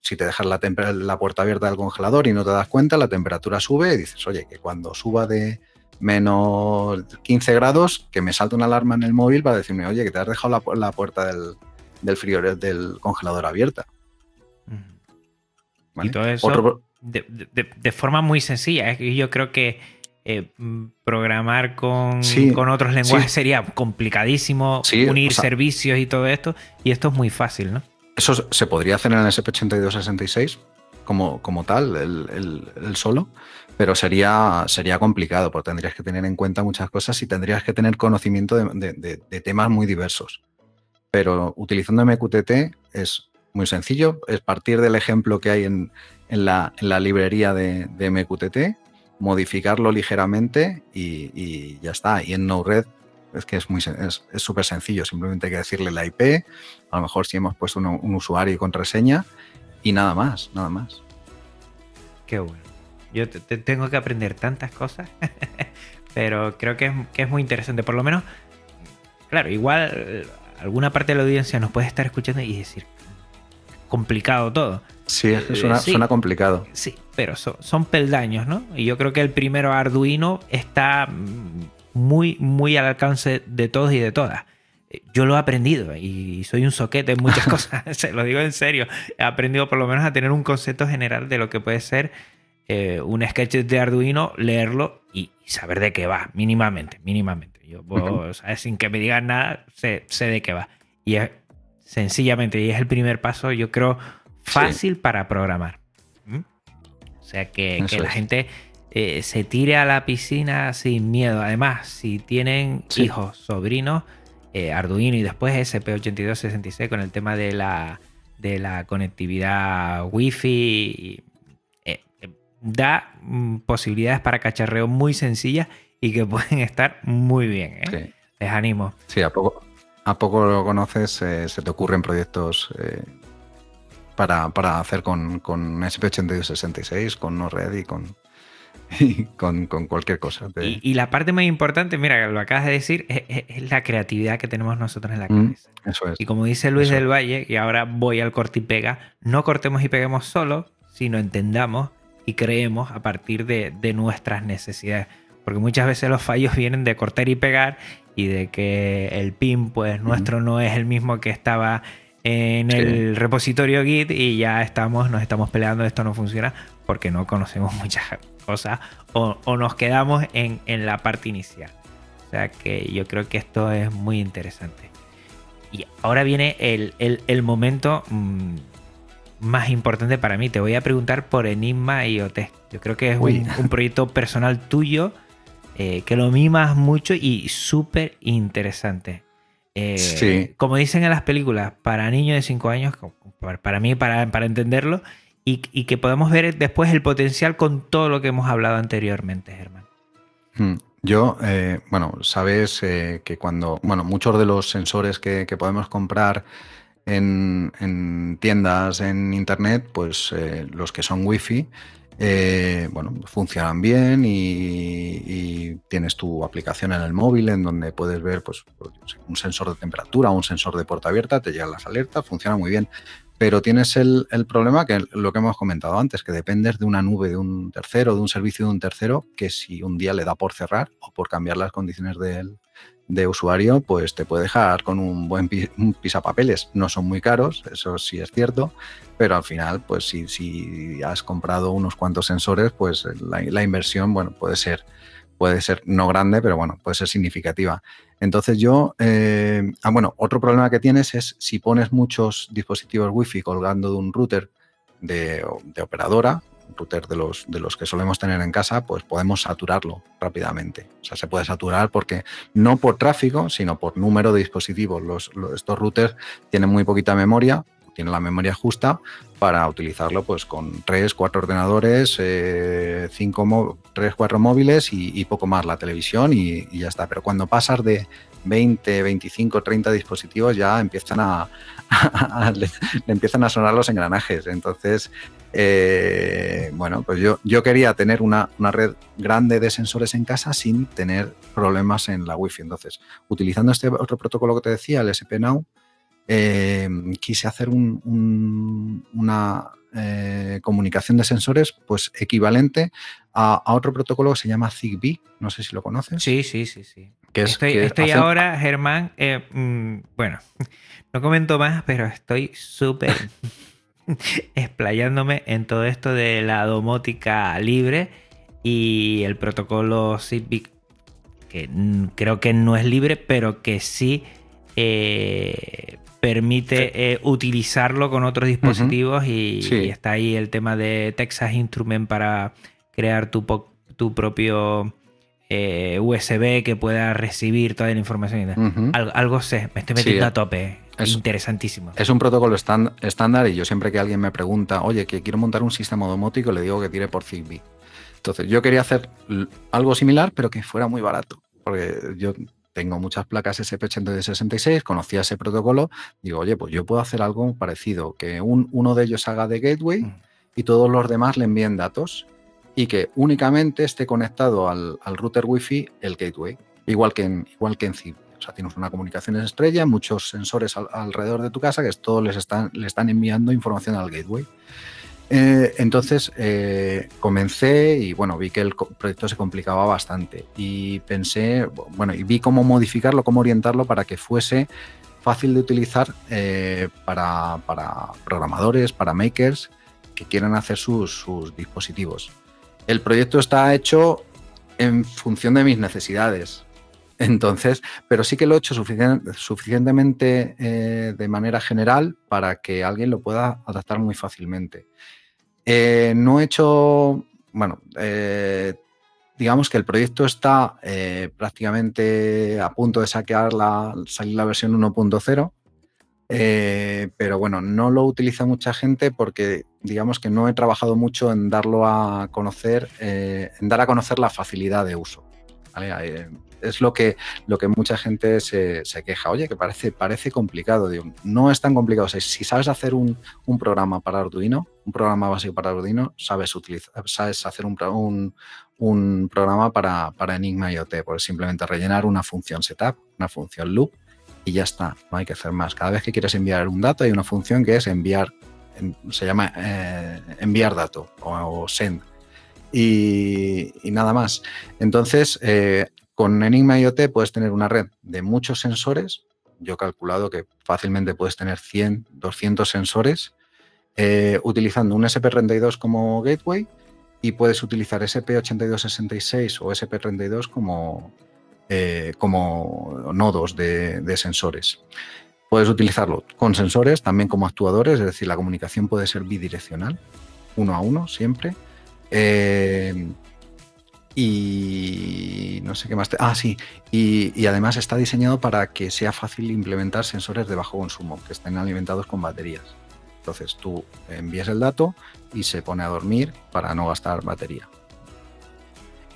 Si te dejas la, la puerta abierta del congelador y no te das cuenta, la temperatura sube y dices, oye, que cuando suba de, menos 15 grados, que me salte una alarma en el móvil para decirme, oye, que te has dejado la, puerta del, del frío del congelador abierta. Y todo eso de, forma muy sencilla. Yo creo que eh, programar con, con, otros lenguajes sería complicadísimo, unir servicios y todo esto, y esto es muy fácil, ¿no? Eso se podría hacer en el SP8266 como, como tal, el, el solo, pero sería, sería complicado porque tendrías que tener en cuenta muchas cosas y tendrías que tener conocimiento de, temas muy diversos. Pero utilizando MQTT es muy sencillo, es partir del ejemplo que hay en, la, librería de, MQTT, modificarlo ligeramente y, ya está. Y en Node-RED es que es muy es súper sencillo, simplemente hay que decirle la IP, a lo mejor si hemos puesto un usuario y contraseña y nada más, nada más. Qué bueno. Yo tengo que aprender tantas cosas, pero creo que es, muy interesante. Por lo menos, claro, igual alguna parte de la audiencia nos puede estar escuchando y decir, complicado todo. Sí, es que suena, suena complicado. Sí, pero son, peldaños, ¿no? Y yo creo que el primero Arduino está muy, muy al alcance de todos y de todas. Yo lo he aprendido y soy un soquete en muchas cosas, se lo digo en serio. He aprendido por lo menos a tener un concepto general de lo que puede ser eh, un sketch de Arduino, leerlo y, saber de qué va, mínimamente, mínimamente. Yo, sin que me digan nada, sé, de qué va. Y es sencillamente, y es el primer paso, yo creo, fácil para programar. ¿Mm? O sea, que, la gente eh, se tire a la piscina sin miedo. Además, si tienen hijos, sobrinos, eh, Arduino y después SP8266 con el tema de la, de la conectividad Wi-Fi da mm, posibilidades para cacharreo muy sencillas y que pueden estar muy bien. ¿eh? Les animo. Sí, a poco, a poco lo conoces, eh, se te ocurren proyectos eh, para, hacer con, con SP8266, con NoRed y con, con, cualquier cosa. Y, la parte más importante, mira, lo acabas de decir, es, la creatividad que tenemos nosotros en la mm, cabeza. eso es. Y como dice Luis del Valle, y ahora voy al corte y pega, no cortemos y peguemos solo, sino entendamos y creemos a partir de, nuestras necesidades. Porque muchas veces los fallos vienen de cortar y pegar y de que el pin pues nuestro no es el mismo que estaba en el repositorio Git y ya estamos, nos estamos peleando, esto no funciona porque no conocemos muchas cosas o, nos quedamos en, la parte inicial. O sea que yo creo que esto es muy interesante. Y ahora viene el, momento mm, más importante para mí. Te voy a preguntar por Enigma IoT. Yo creo que es un, proyecto personal tuyo eh, que lo mimas mucho y súper interesante. Eh, sí. Como dicen en las películas, para niños de 5 años, para mí, para, para entenderlo, y, que podemos ver después el potencial con todo lo que hemos hablado anteriormente, Germán. Hmm. Yo, eh, bueno, sabes que cuando, bueno, muchos de los sensores que, que podemos comprar en, tiendas, en internet, pues los que son wifi, eh, bueno, funcionan bien y, tienes tu aplicación en el móvil en donde puedes ver pues, pues un sensor de temperatura, un sensor de puerta abierta, te llegan las alertas, funciona muy bien. Pero tienes el, problema que lo que hemos comentado antes, que dependes de una nube de un tercero, de un servicio de un tercero, que si un día le da por cerrar o por cambiar las condiciones del, de usuario, pues te puede dejar con un buen pisapapeles. No son muy caros, eso sí es cierto, pero al final, pues si, si has comprado unos cuantos sensores, pues la, inversión, bueno, puede ser, puede ser no grande, pero bueno, puede ser significativa. Entonces yo, eh, ah, bueno, otro problema que tienes es si pones muchos dispositivos Wi-Fi colgando de un router de, operadora, router de los, de los que solemos tener en casa, pues podemos saturarlo rápidamente. O sea, se puede saturar porque no por tráfico, sino por número de dispositivos. Los, estos routers tienen muy poquita memoria, tiene la memoria justa para utilizarlo pues con tres, cuatro ordenadores, eh, cinco, tres, cuatro móviles y, poco más la televisión y, ya está. Pero cuando pasas de 20, 25, 30 dispositivos ya empiezan a, le, empiezan a sonar los engranajes. Entonces, eh, bueno, pues yo, yo quería tener una, una, red grande de sensores en casa sin tener problemas en la Wi-Fi. Entonces, utilizando este otro protocolo que te decía, el SP-Now, eh, quise hacer una eh, comunicación de sensores pues equivalente a, otro protocolo que se llama Zigbee. No sé si lo conoces. Sí, sí, sí, sí. estoy, ahora, Germán, eh, mm, bueno, no comento más, pero estoy súper explayándome en todo esto de la domótica libre y el protocolo Zigbee, que creo que no es libre, pero que sí permite eh, utilizarlo con otros dispositivos y, está ahí el tema de Texas Instrument para crear tu, tu propio eh, USB que pueda recibir toda la información. algo, sé, me estoy metiendo a tope. Es interesantísimo. Es un protocolo estándar y yo siempre que alguien me pregunta, oye, que quiero montar un sistema domótico, le digo que tire por Zigbee. Entonces, yo quería hacer algo similar, pero que fuera muy barato. Porque yo tengo muchas placas SP8266, conocía ese protocolo, digo, oye, pues yo puedo hacer algo parecido, que uno de ellos haga de gateway mm. y todos los demás le envíen datos y que únicamente esté conectado al, router Wi-Fi el gateway, igual que en, igual que en O sea, tienes una comunicación estrella, muchos sensores alrededor de tu casa que todos les están, le están enviando información al gateway. Eh, entonces eh, comencé y bueno, vi que el proyecto se complicaba bastante y pensé, bueno, y vi cómo modificarlo, cómo orientarlo para que fuese fácil de utilizar eh, para, programadores, para makers que quieran hacer sus, dispositivos. El proyecto está hecho en función de mis necesidades. Entonces, pero sí que lo he hecho suficientemente de manera general para que alguien lo pueda adaptar muy fácilmente. Eh, no he hecho, bueno, eh, digamos que el proyecto está eh, prácticamente a punto de sacar la, salir la versión 1.0, pero bueno, no lo utiliza mucha gente porque digamos que no he trabajado mucho en darlo a conocer, en dar a conocer la facilidad de uso es lo que, lo que mucha gente se, queja. Oye, que parece, parece complicado. no es tan complicado. si sabes hacer un, programa para Arduino, un programa básico para Arduino, sabes, utilizar, sabes hacer un, un, programa para, para, Enigma IoT. Pues simplemente rellenar una función setup, una función loop y ya está. No hay que hacer más. Cada vez que quieres enviar un dato hay una función que es enviar, se llama eh, enviar dato o, send. Y, nada más. Entonces, eh, con Enigma IoT puedes tener una red de muchos sensores. Yo he calculado que fácilmente puedes tener 100, 200 sensores eh, utilizando un SP32 como gateway y puedes utilizar SP8266 o SP32 como, eh, como nodos de, sensores. Puedes utilizarlo con sensores, también como actuadores, es decir, la comunicación puede ser bidireccional, uno a uno siempre. Eh, y no sé qué más. ah, sí. Y, además está diseñado para que sea fácil implementar sensores de bajo consumo, que estén alimentados con baterías. Entonces tú envías el dato y se pone a dormir para no gastar batería.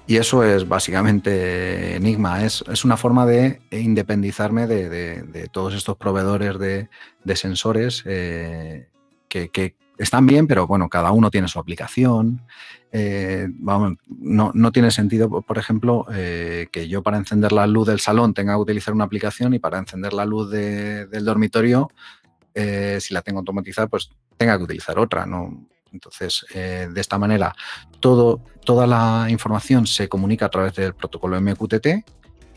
Y eso es básicamente Enigma. Es, una forma de independizarme de, todos estos proveedores de, sensores eh, que, están bien, pero bueno, cada uno tiene su aplicación. Eh, vamos, no, no, tiene sentido, por ejemplo, eh, que yo para encender la luz del salón tenga que utilizar una aplicación y para encender la luz de, del dormitorio, eh, si la tengo automatizada, pues tenga que utilizar otra. ¿no? Entonces, de esta manera, todo, toda la información se comunica a través del protocolo MQTT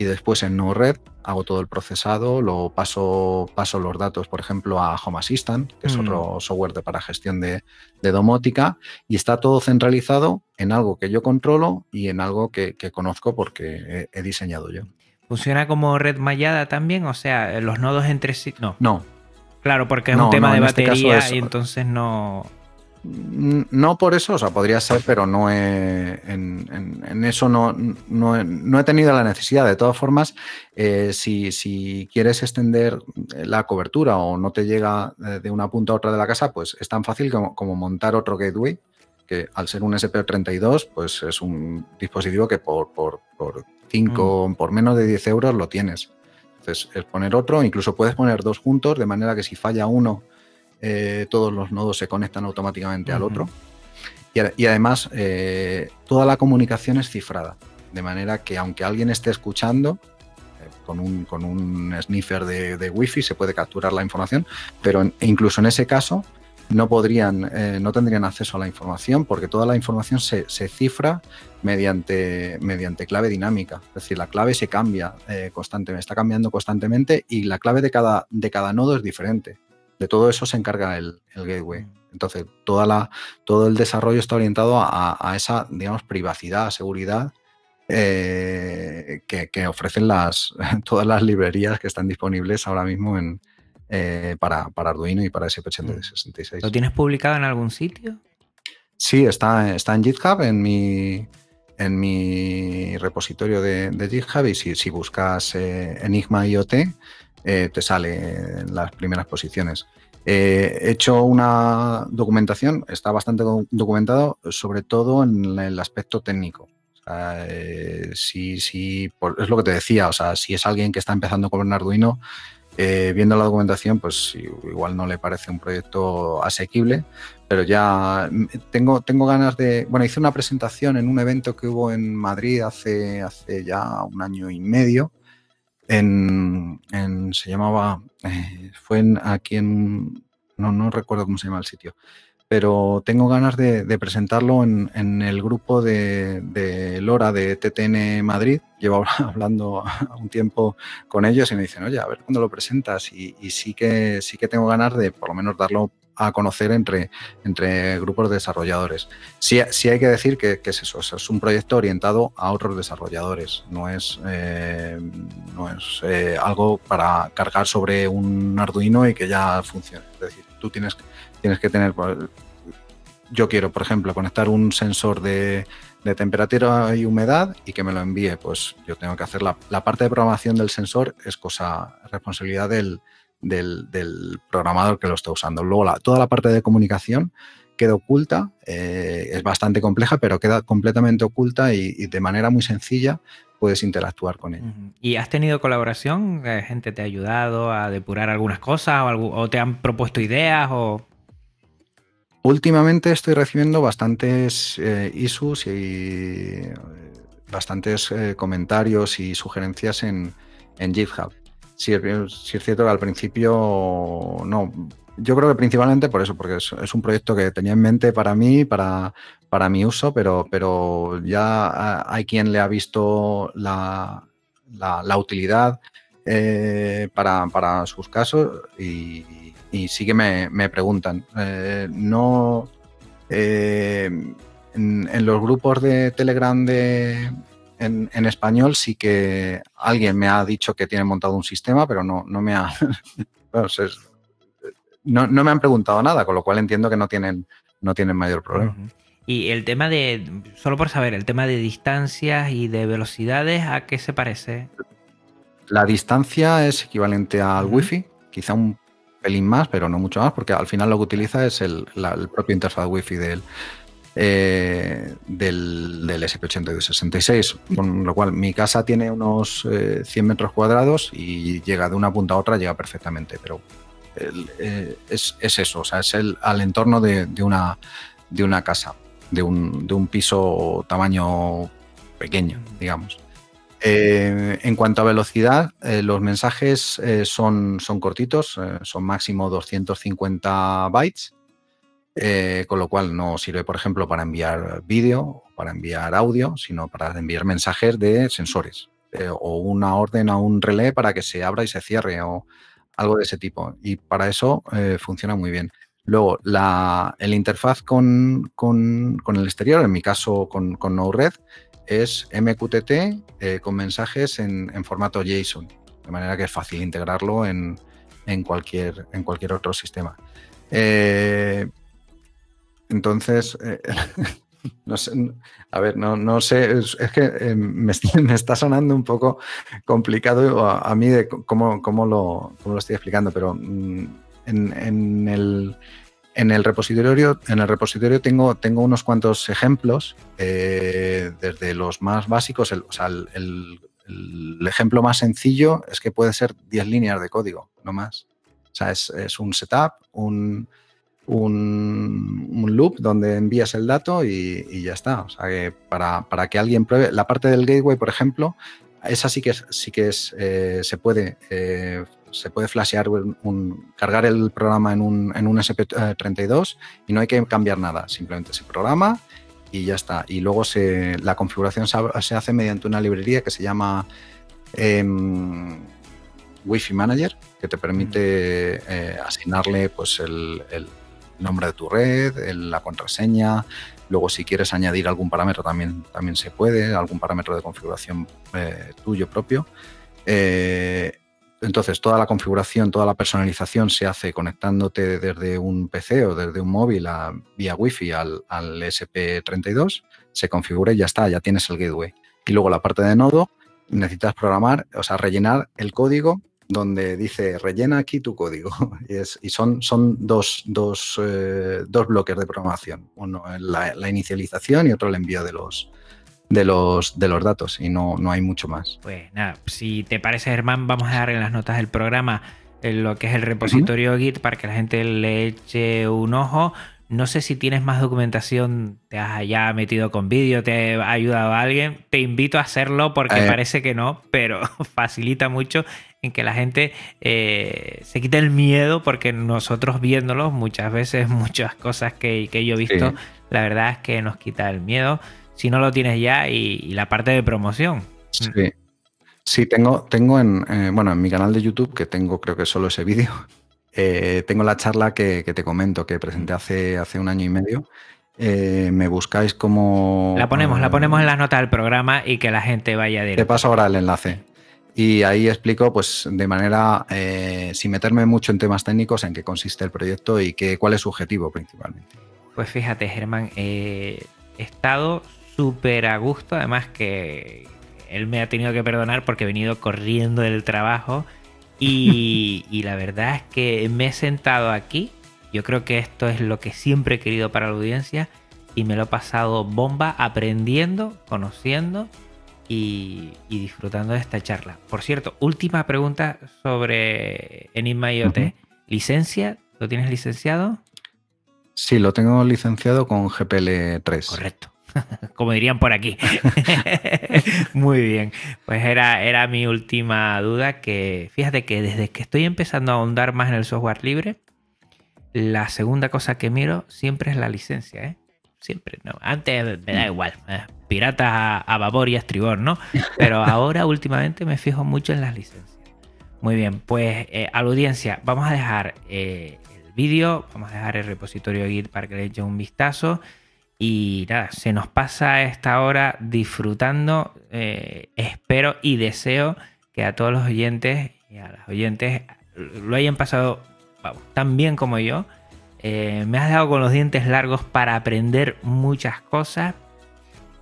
y después en NoRed hago todo el procesado, lo paso, paso los datos, por ejemplo, a Home Assistant, que es mm. otro software de, para gestión de, domótica, y está todo centralizado en algo que yo controlo y en algo que, conozco porque he, diseñado yo. ¿Funciona como red mallada también? O sea, los nodos entre sí. No. No. Claro, porque es un tema de este batería y entonces no. No por eso, o sea, podría ser, pero no he, en, eso no, no, he, tenido la necesidad. De todas formas, eh, si, quieres extender la cobertura o no te llega de una punta a otra de la casa, pues es tan fácil como, montar otro gateway, que al ser un SP32, pues es un dispositivo que por, por, por 5, mm. por menos de 10 euros lo tienes. Entonces, es poner otro, incluso puedes poner dos juntos, de manera que si falla uno eh, todos los nodos se conectan automáticamente al otro. Y, además, eh, toda la comunicación es cifrada, de manera que aunque alguien esté escuchando, eh, con, un, con, un, sniffer de, de, Wi-Fi se puede capturar la información, pero incluso en ese caso no podrían, no tendrían acceso a la información porque toda la información se, cifra mediante, mediante clave dinámica. Es decir, la clave se cambia constantemente, está cambiando constantemente y la clave de cada, de cada nodo es diferente de todo eso se encarga el, gateway. Mm. Entonces, toda la, todo el desarrollo está orientado a, esa, digamos, privacidad, seguridad eh, que, ofrecen las, todas las librerías que están disponibles ahora mismo en, eh, para, Arduino y para SP86. Mm. ¿Lo tienes publicado en algún sitio? Sí, está, está en GitHub, en mi, en mi repositorio de, GitHub y si, buscas eh, Enigma IoT, eh, te sale en las primeras posiciones. Eh, he hecho una documentación, está bastante documentado, sobre todo en el aspecto técnico. Eh, es lo que te decía, o sea, si es alguien que está empezando con Arduino, viendo la documentación, pues igual no le parece un proyecto asequible, pero ya tengo, tengo ganas de. Bueno, hice una presentación en un evento que hubo en Madrid hace, hace ya un año y medio en, se llamaba, eh, fue en, aquí en, no, no recuerdo cómo se llama el sitio, pero tengo ganas de, presentarlo en, el grupo de, Lora de TTN Madrid. Llevo hablando un tiempo con ellos y me dicen, oye, a ver cuándo lo presentas. Y, y, sí, que, sí que tengo ganas de por lo menos darlo a conocer entre, entre grupos de desarrolladores. Sí, sí hay que decir que, es eso, es un proyecto orientado a otros desarrolladores, no es, eh, no es eh, algo para cargar sobre un Arduino y que ya funcione. Es decir, tú tienes, tienes que tener, pues, yo quiero, por ejemplo, conectar un sensor de, temperatura y humedad y que me lo envíe, pues yo tengo que hacer la, la parte de programación del sensor, es cosa, responsabilidad del, del, programador que lo está usando. Luego, toda la parte de comunicación queda oculta, eh, es bastante compleja, pero queda completamente oculta y, de manera muy sencilla puedes interactuar con ella. ¿Y has tenido colaboración? ¿La ¿Gente te ha ayudado a depurar algunas cosas o, te han propuesto ideas? O... Últimamente estoy recibiendo bastantes eh, issues y eh, bastantes comentarios y sugerencias en, en GitHub sí, es cierto que al principio no. Yo creo que principalmente por eso, porque es, un proyecto que tenía en mente para mí, para, para mi uso, pero, pero ya hay quien le ha visto la, utilidad eh, para, sus casos y, sí que me, preguntan. Eh, no. Eh, en, los grupos de Telegram de, en, español sí que alguien me ha dicho que tiene montado un sistema, pero no, no me ha. no, me han preguntado nada, con lo cual entiendo que no tienen, no tienen mayor problema. Y el tema de, solo por saber, el tema de distancias y de velocidades, ¿a qué se parece? La distancia es equivalente al Wi-Fi, quizá un pelín más, pero no mucho más, porque al final lo que utiliza es el, el propio interfaz Wi-Fi del, eh, del, del SP8266, con lo cual mi casa tiene unos 100 eh, metros cuadrados y llega de una punta a otra, llega perfectamente, pero eh, es, eso, o sea, es el, al entorno de, una, de una casa, de un, de un piso tamaño pequeño, digamos. Eh, en cuanto a velocidad, los mensajes son, son cortitos, son máximo 250 bytes, con lo cual no sirve, por ejemplo, para enviar vídeo o para enviar audio, sino para enviar mensajes de sensores o una orden a un relé para que se abra y se cierre o algo de ese tipo. Y para eso funciona muy bien. Luego, la, el interfaz con, el exterior, en mi caso con, con Node-RED, es MQTT eh, con mensajes en, formato JSON, de manera que es fácil integrarlo en, cualquier, en cualquier otro sistema. Eh, entonces, eh, no sé, a ver, no, sé, es, que me, está sonando un poco complicado a, mí de cómo, cómo, lo, lo, estoy explicando, pero mm, en el en el repositorio, en el repositorio tengo, tengo unos cuantos ejemplos, eh, desde los más básicos, el, o sea, el, ejemplo más sencillo es que puede ser 10 líneas de código, no más. O sea, es, un setup, un, un, loop donde envías el dato y, ya está. O sea, que para, que alguien pruebe, la parte del gateway, por ejemplo, esa sí que, sí que es, eh, se puede eh, se puede flashear, un, cargar el programa en un, en un SP32 y no hay que cambiar nada, simplemente se programa y ya está. Y luego se, la configuración se, hace mediante una librería que se llama em, Wi-Fi Manager, que te permite eh, asignarle pues, el, nombre de tu red, la contraseña. Luego, si quieres añadir algún parámetro, también, también se puede, algún parámetro de configuración eh, tuyo propio. Eh, entonces, toda la configuración, toda la personalización se hace conectándote desde un PC o desde un móvil a, vía Wi-Fi al, SP32, se configura y ya está, ya tienes el gateway. Y luego la parte de nodo, necesitas programar, o sea, rellenar el código donde dice rellena aquí tu código. Y, son, son dos, eh, dos, bloques de programación. Uno la, la inicialización y otro el envío de los, de los, de los datos y no, no hay mucho más. Pues nada, si te parece, Germán, vamos a dar en las notas del programa lo que es el repositorio Git para que la gente le eche un ojo. No sé si tienes más documentación, te has ya metido con vídeo, te ha ayudado a alguien. Te invito a hacerlo porque eh. parece que no, pero facilita mucho en que la gente eh, se quite el miedo porque nosotros viéndolo muchas veces, muchas cosas que, yo he visto, la verdad es que nos quita el miedo si no lo tienes ya y, la parte de promoción. Sí. Sí, tengo, tengo en, eh, bueno, en mi canal de YouTube, que tengo creo que solo ese vídeo, eh, tengo la charla que, te comento, que presenté hace, hace un año y medio. Eh, me buscáis como... La ponemos, la ponemos en las notas del programa y que la gente vaya directo. Te paso ahora el enlace. Y ahí explico, pues, de manera, sin meterme mucho en temas técnicos, en qué consiste el proyecto y qué, cuál es su objetivo principalmente. Pues fíjate, Germán, he estado súper a gusto, además que él me ha tenido que perdonar porque he venido corriendo del trabajo y, la verdad es que me he sentado aquí, yo creo que esto es lo que siempre he querido para la audiencia y me lo he pasado bomba aprendiendo, conociendo y, disfrutando de esta charla. Por cierto, última pregunta sobre Enigma IoT. ¿Licencia? ¿Lo tienes licenciado? Sí, lo tengo licenciado con GPL 3. Correcto. como dirían por aquí. Muy bien, pues era, era mi última duda que fíjate que desde que estoy empezando a ahondar más en el software libre, la segunda cosa que miro siempre es la licencia, ¿eh? Siempre, ¿no? Antes me da igual, ¿eh? piratas a, a, babor y a estribor, ¿no? Pero ahora últimamente me fijo mucho en las licencias. Muy bien, pues eh, a la audiencia vamos a dejar el vídeo, vamos a dejar el repositorio Git para que le echen un vistazo. Y nada, se nos pasa esta hora disfrutando. Eh, espero y deseo que a todos los oyentes y a las oyentes lo hayan pasado tan bien como yo. Eh, me has dado con los dientes largos para aprender muchas cosas.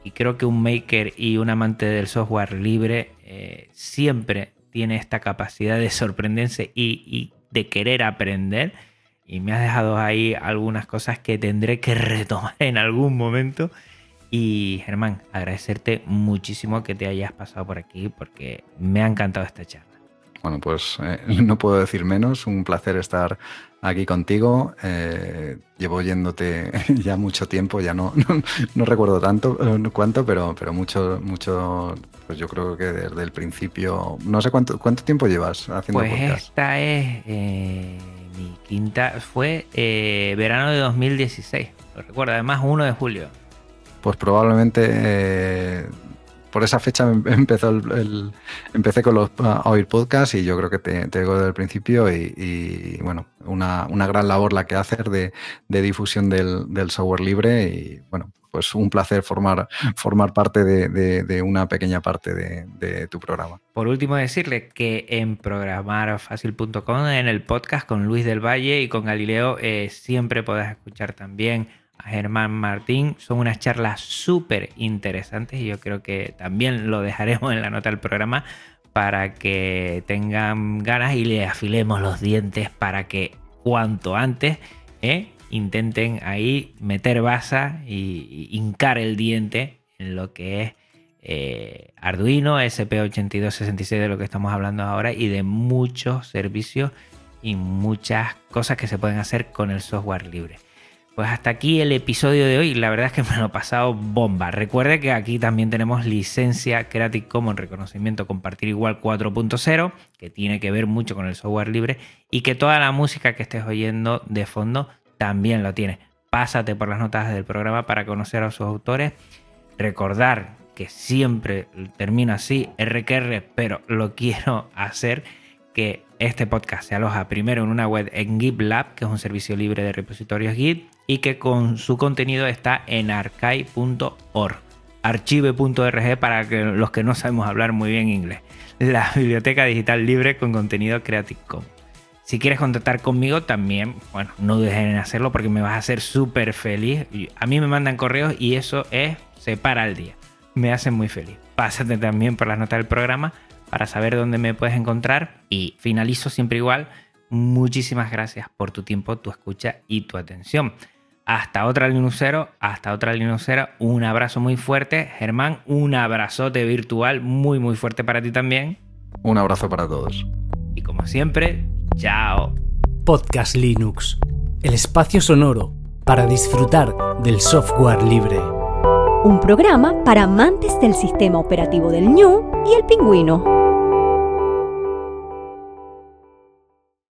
Y creo que un maker y un amante del software libre eh, siempre tiene esta capacidad de sorprenderse y de querer aprender y me has dejado ahí algunas cosas que tendré que retomar en algún momento. Y Germán, agradecerte muchísimo que te hayas pasado por aquí porque me ha encantado esta charla. Bueno, pues eh, no puedo decir menos. Un placer estar aquí contigo. Eh, llevo oyéndote ya mucho tiempo, ya no, no, recuerdo tanto eh, cuánto, pero, pero mucho, mucho, pues yo creo que desde el principio, no sé cuánto, cuánto tiempo llevas haciendo pues Esta es mi quinta, fue verano de 2016, lo recuerdo, además 1 de julio. Pues probablemente por esa fecha em, empezó el, empecé con los, a oír podcasts y yo creo que te, digo desde el principio y, bueno, una, gran labor la que hacer de, difusión del, software libre y bueno, pues un placer formar, formar parte de, una pequeña parte de, tu programa. Por último, decirle que en programarfacil.com, en el podcast con Luis del Valle y con Galileo, eh, siempre podés escuchar también a Germán Martín. Son unas charlas súper interesantes y yo creo que también lo dejaremos en la nota del programa para que tengan ganas y le afilemos los dientes para que cuanto antes ¿eh? intenten ahí meter basa y, hincar el diente en lo que es eh, Arduino, SP8266 de lo que estamos hablando ahora y de muchos servicios y muchas cosas que se pueden hacer con el software libre. Pues hasta aquí el episodio de hoy. La verdad es que me lo he pasado bomba. Recuerde que aquí también tenemos licencia Creative Commons reconocimiento compartir igual 4.0, que tiene que ver mucho con el software libre y que toda la música que estés oyendo de fondo también lo tiene. Pásate por las notas del programa para conocer a sus autores. Recordar que siempre termino así, RQR, pero lo quiero hacer que este podcast se aloja primero en una web en GitLab, que es un servicio libre de repositorios Git, y que con su contenido está en archive.org, archive.org para los que no sabemos hablar muy bien inglés. La biblioteca digital libre con contenido Creative Commons. Si quieres contactar conmigo también, bueno, no dejen en hacerlo porque me vas a hacer súper feliz. A mí me mandan correos y eso es, se para el día. Me hacen muy feliz. Pásate también por las notas del programa para saber dónde me puedes encontrar. Y finalizo siempre igual. Muchísimas gracias por tu tiempo, tu escucha y tu atención. Hasta otra Linuxero, hasta otra Linuxera. Un abrazo muy fuerte. Germán, un abrazote virtual muy, muy fuerte para ti también. Un abrazo para todos. Y como siempre, chao. Podcast Linux, el espacio sonoro para disfrutar del software libre. Un programa para amantes del sistema operativo del ñu y el pingüino.